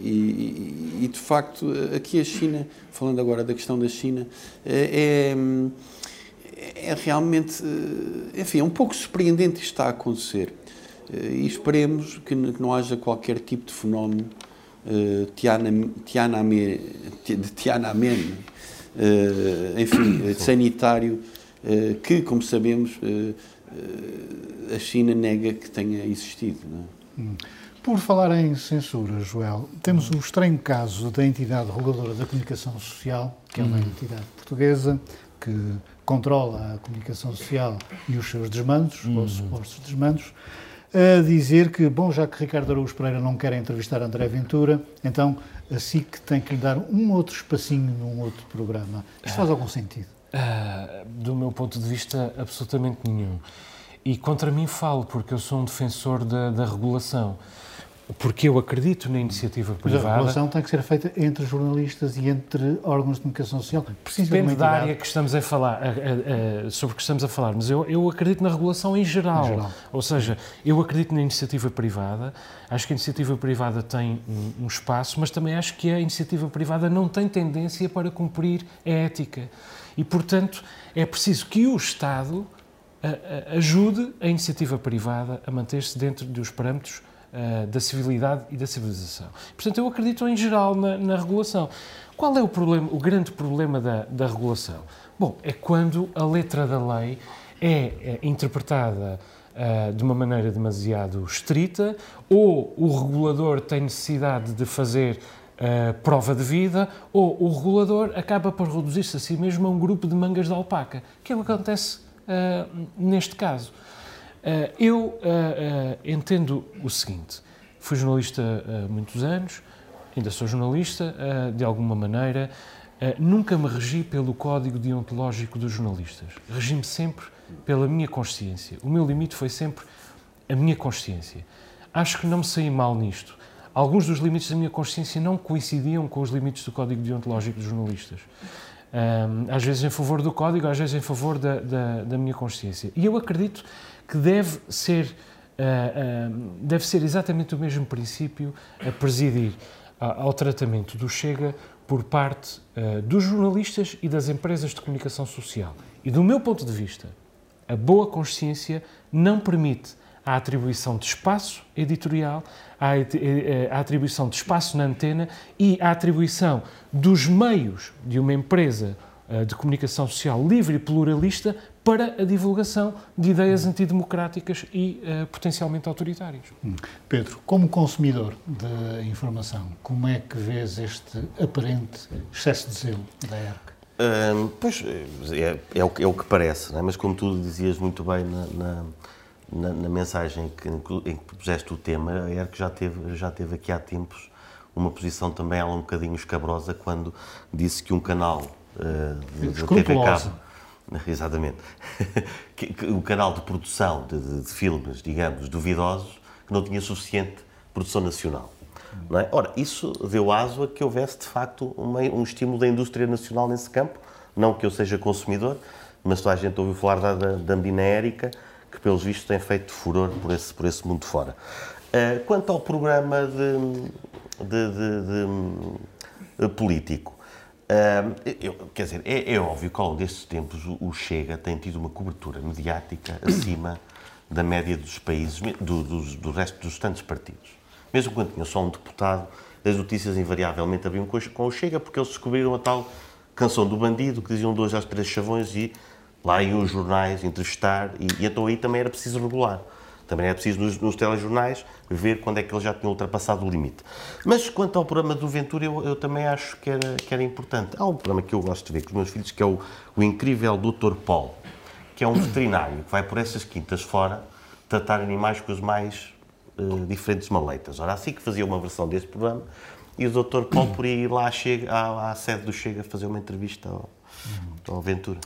e, e, de facto, aqui a China, falando agora da questão da China, é, é realmente, enfim, é um pouco surpreendente isto está a acontecer. Eh, e esperemos que não haja qualquer tipo de fenómeno uh, de Tiananmen uh, enfim, sanitário, uh, que, como sabemos, a China nega que tenha existido. É? Hum. Por falar em censura, Joel, temos o estranho caso da entidade reguladora da comunicação social, que é uma hum. entidade portuguesa que controla a comunicação social e os seus desmandos, hum. ou supostos desmandos, a dizer que, bom, já que Ricardo Araújo Pereira não quer entrevistar André Ventura, então a SIC tem que lhe dar um outro espacinho num outro programa. Isto faz algum sentido? Uh, do meu ponto de vista, absolutamente nenhum. E contra mim falo, porque eu sou um defensor da, da regulação porque eu acredito na iniciativa privada. Mas a regulação tem que ser feita entre jornalistas e entre órgãos de comunicação social. Depende da área que estamos a falar, a, a, a, sobre que estamos a falar, mas eu, eu acredito na regulação em geral. em geral. Ou seja, eu acredito na iniciativa privada, acho que a iniciativa privada tem um, um espaço, mas também acho que a iniciativa privada não tem tendência para cumprir a ética. E, portanto, é preciso que o Estado ajude a iniciativa privada a manter-se dentro dos parâmetros uh, da civilidade e da civilização. Portanto, eu acredito em geral na, na regulação. Qual é o problema, o grande problema da, da regulação? Bom, é quando a letra da lei é, é interpretada uh, de uma maneira demasiado estrita, ou o regulador tem necessidade de fazer uh, prova de vida, ou o regulador acaba por reduzir-se a si mesmo a um grupo de mangas de alpaca, que é o que acontece uh, neste caso. Eh, eu eh, eh, entendo o seguinte: fui jornalista há muitos anos, ainda sou jornalista, de alguma maneira. nunca me regi pelo código deontológico dos jornalistas. Regi-me sempre pela minha consciência. O meu limite foi sempre a minha consciência. Acho que não me saí mal nisto. Alguns dos limites da minha consciência não coincidiam com os limites do código deontológico dos jornalistas. Às vezes em favor do código, às vezes em favor da, da, da minha consciência. E eu acredito que deve ser, uh, deve ser exatamente o mesmo princípio a presidir ao tratamento do Chega por parte uh, dos jornalistas e das empresas de comunicação social. E do meu ponto de vista, a boa consciência não permite a atribuição de espaço editorial, a atribuição de espaço na antena e a atribuição dos meios de uma empresa de comunicação social livre e pluralista para a divulgação de ideias antidemocráticas e uh, potencialmente autoritárias. Hum. Pedro, como consumidor de informação, como é que vês este aparente excesso de zelo da ERC? Hum, pois, é, é, o, é, o, que parece, é? mas como tu dizias muito bem na, na, na, na mensagem que, em que puseste o tema, a ERC já teve, já teve aqui há tempos uma posição também ela um bocadinho escabrosa quando disse que um canal uh, de, TV Cabo, exatamente, que, que, um canal de produção de, de, de, filmes, digamos, duvidosos, que não tinha suficiente produção nacional. Não é? Ora, isso deu aso a que houvesse, de facto, uma, um estímulo da indústria nacional nesse campo, não que eu seja consumidor, mas toda a gente ouviu falar da, da, da Ambina Érica, que pelos vistos tem feito furor por esse, por esse mundo fora. Uh, quanto ao programa de, de, de, político, uh, eu, quer dizer, é, é, óbvio que ao longo destes tempos o, Chega tem tido uma cobertura mediática acima da média dos países, do, do, do resto dos tantos partidos. Mesmo quando tinha só um deputado, as notícias invariavelmente haviam com o Chega, porque eles descobriram a tal canção do bandido, que diziam dois às três chavões e lá iam os jornais entrevistar, e, e então aí também era preciso regular. Também era preciso nos, nos, telejornais ver quando é que eles já tinham ultrapassado o limite. Mas quanto ao programa do Ventura, eu, eu, também acho que era, que era importante. Há um programa que eu gosto de ver com os meus filhos, que é o, o incrível Dr. Paul, que é um veterinário que vai por essas quintas fora tratar animais com as mais uh, diferentes maleitas. Ora, assim que fazia uma versão desse programa, e o Dr. Paul por ir lá chega, à, à sede do Chega fazer uma entrevista ao, ao Ventura.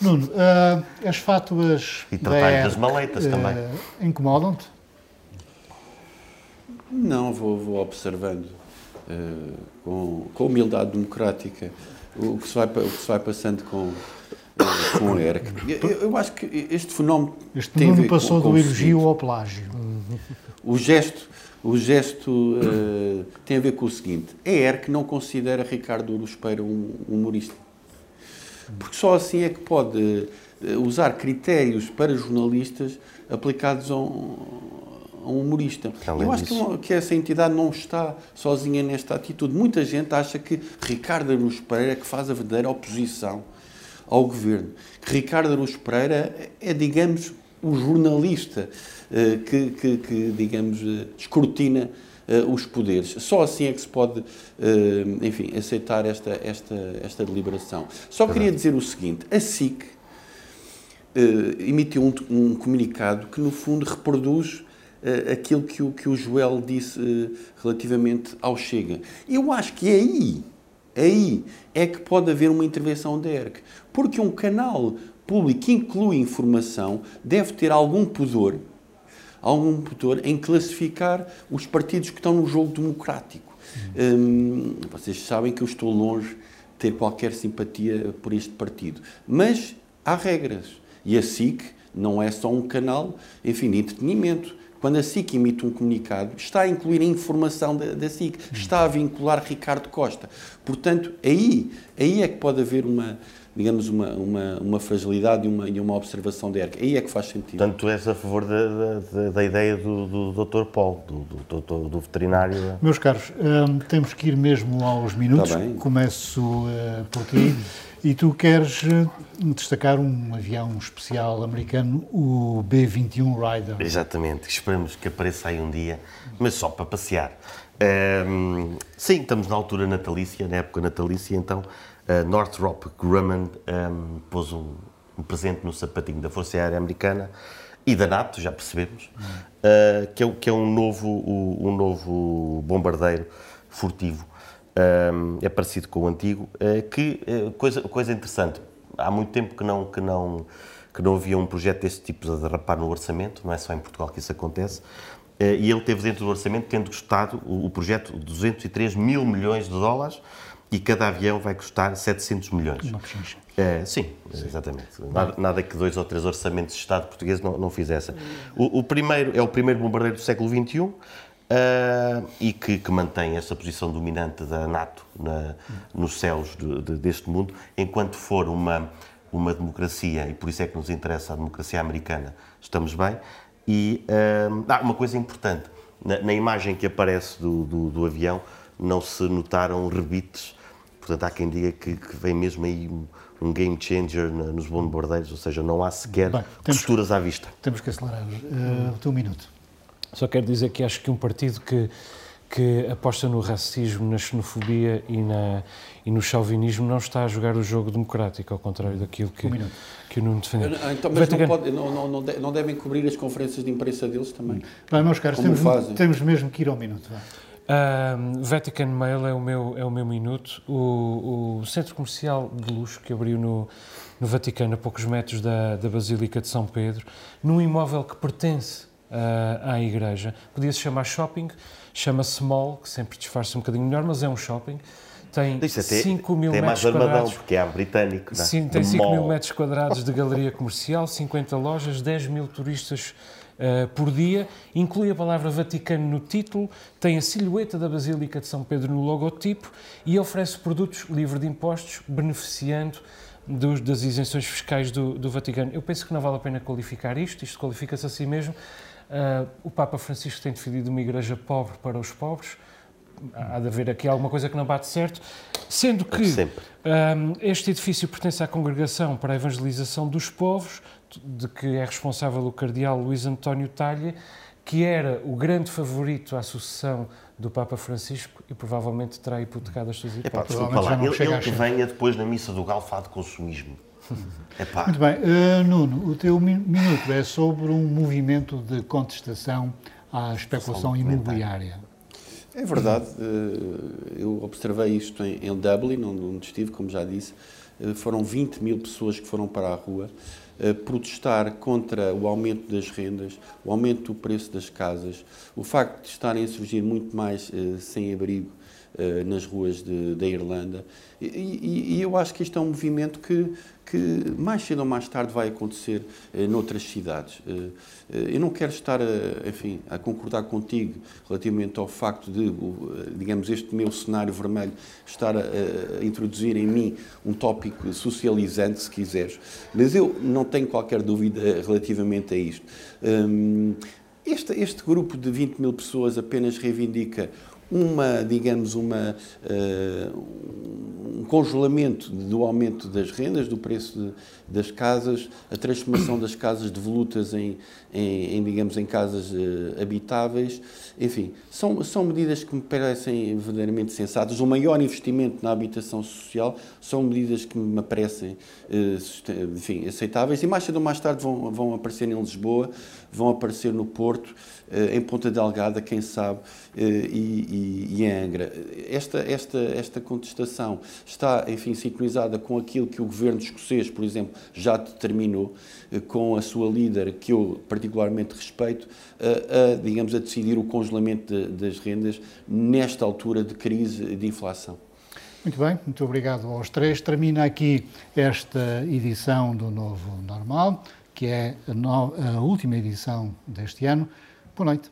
Nuno, uh, as fátuas e tratar das maleitas uh, também incomodam-te? Não, vou, vou observando uh, com, com humildade democrática o que se vai, o que se vai passando com, com a ERC. Eu, eu, acho que este fenómeno. Este Nuno passou com, com do elogio ao plágio. O gesto, o gesto uh, tem a ver com o seguinte: a ERC não considera Ricardo Uruspeira um humorista porque só assim é que pode eh, usar critérios para jornalistas aplicados a um, a um humorista. Além Eu acho que, que, essa entidade não está sozinha nesta atitude. Muita gente acha que Ricardo Aruz Pereira é que faz a verdadeira oposição ao governo. Que Ricardo Aruz Pereira é, digamos, o jornalista eh, que, que, que digamos, eh, escrutina uh, os poderes. Só assim é que se pode, uh, enfim, aceitar esta, esta, esta deliberação. Só queria dizer o seguinte: a SIC uh, emitiu um, um, comunicado que, no fundo, reproduz aquilo que o, que o Joel disse relativamente ao Chega. Eu acho que é aí, aí é que pode haver uma intervenção da ERC. Porque um canal público que inclui informação deve ter algum pudor algum motor em classificar os partidos que estão no jogo democrático. Hum, vocês sabem que eu estou longe de ter qualquer simpatia por este partido, mas há regras e a SIC não é só um canal, enfim, de entretenimento. Quando a SIC emite um comunicado, está a incluir a informação da, da SIC, está a vincular Ricardo Costa. Portanto, aí, aí é que pode haver uma, digamos, uma, uma, uma fragilidade e uma, e uma observação de ERC. Aí é que faz sentido. Portanto, tu és a favor da, da, da ideia do, do Dr. Paulo, do, do, do, veterinário. Meus caros, hum, temos que ir mesmo aos minutos. Começo uh, por ti. E tu queres hum, destacar um avião especial americano, o B-21 Rider. Exatamente, esperamos que apareça aí um dia, mas só para passear. Um, sim, estamos na altura natalícia, na época natalícia, então uh, Northrop Grumman um, pôs um, um, presente no sapatinho da Força Aérea Americana e da NATO, já percebemos, uh, que, é, que é um novo, um novo bombardeiro furtivo. Um, é parecido com o antigo, uh, que, coisa, coisa interessante, há muito tempo que não, que não, que não havia um projeto desse tipo a derrapar no orçamento, não é só em Portugal que isso acontece, e ele teve dentro do orçamento, tendo custado o, o projeto 203 mil milhões de dólares, e cada avião vai custar 700 milhões. É, sim, sim, exatamente. Nada, nada, que dois ou três orçamentos de Estado português não, não fizessem. O, o, primeiro é o primeiro bombardeiro do século XXI uh, e que, que, mantém essa posição dominante da NATO na, nos céus de, de, deste mundo, enquanto for uma, uma democracia, e por isso é que nos interessa a democracia americana, estamos bem. E uh, ah, uma coisa importante, na, na imagem que aparece do, do, do avião, não se notaram rebites Portanto, há quem diga que, que vem mesmo aí um, um game changer nos bombardeiros, ou seja, não há sequer Bem, costuras à vista. Temos que acelerar. Uh, o teu minuto. Só quero dizer que acho que um partido que, que aposta no racismo, na xenofobia e, na, e no chauvinismo não está a jogar o jogo democrático, ao contrário daquilo que, um que o Nuno defendeu. Então, mas não, pode, não, não, não, devem cobrir as conferências de imprensa deles também? Bem, meus caros, temos, temos, mesmo que ir ao minuto. Vai. Uh, Vatican Mail é o meu, é o meu minuto. O, o centro comercial de luxo que abriu no, no Vaticano, a poucos metros da, da Basílica de São Pedro, num imóvel que pertence uh, à igreja. Podia-se chamar shopping, chama-se mall, que sempre disfarça um bocadinho melhor, mas é um shopping. Tem 5 mil tem metros mais quadrados. porque é britânico. É? Sim, tem 5 mil metros quadrados de galeria comercial, 50 lojas, 10 mil turistas uh, por dia, inclui a palavra Vaticano no título, tem a silhueta da Basílica de São Pedro no logotipo e oferece produtos livre de impostos, beneficiando dos, das isenções fiscais do, do, Vaticano. Eu penso que não vale a pena qualificar isto, isto qualifica-se a si mesmo. Uh, o Papa Francisco tem defendido uma igreja pobre para os pobres há de haver aqui alguma coisa que não bate certo, sendo que um, este edifício pertence à Congregação para a Evangelização dos Povos, de que é responsável o cardeal Luís António Talha, que era o grande favorito à sucessão do Papa Francisco e provavelmente terá hipotecado as suas hipóteses. Epá, lá, ele, ele que venha depois na missa do Galfado de consumismo. Epá. Muito bem. Uh, Nuno, o teu minuto é sobre um movimento de contestação à especulação imobiliária. É verdade, eh, eu observei isto em Dublin, onde estive, como já disse, foram 20 mil pessoas que foram para a rua eh, protestar contra o aumento das rendas, o aumento do preço das casas, o facto de estarem a surgir muito mais sem-abrigo nas ruas de, da Irlanda. E, e, e, eu acho que isto é um movimento que, que mais cedo ou mais tarde vai acontecer eh, noutras cidades. Eh, eh, eu não quero estar, a, enfim, a concordar contigo relativamente ao facto de, digamos, este meu cenário vermelho estar a, a introduzir em mim um tópico socializante, se quiseres, mas eu não tenho qualquer dúvida relativamente a isto. Hum, este, este grupo de 20 mil pessoas apenas reivindica uma, digamos, uma, uh, um congelamento do aumento das rendas, do preço de, das casas, a transformação das casas devolutas em, em, em digamos, em casas uh, habitáveis. Enfim, são, são medidas que me parecem verdadeiramente sensatas. O maior investimento na habitação social são medidas que me parecem uh, enfim, aceitáveis e mais cedo ou mais tarde vão, vão aparecer em Lisboa, vão aparecer no Porto, em Ponta Delgada, quem sabe, e, e, e em Angra. Esta, esta, esta contestação está, enfim, sintonizada com aquilo que o governo escocês, por exemplo, já determinou, eh, com a sua líder, que eu particularmente respeito, a, a digamos, a decidir o congelamento de, das rendas nesta altura de crise de inflação. Muito bem, muito obrigado aos três. Termina aqui esta edição do Novo Normal, que é a, no, a última edição deste ano. Good night.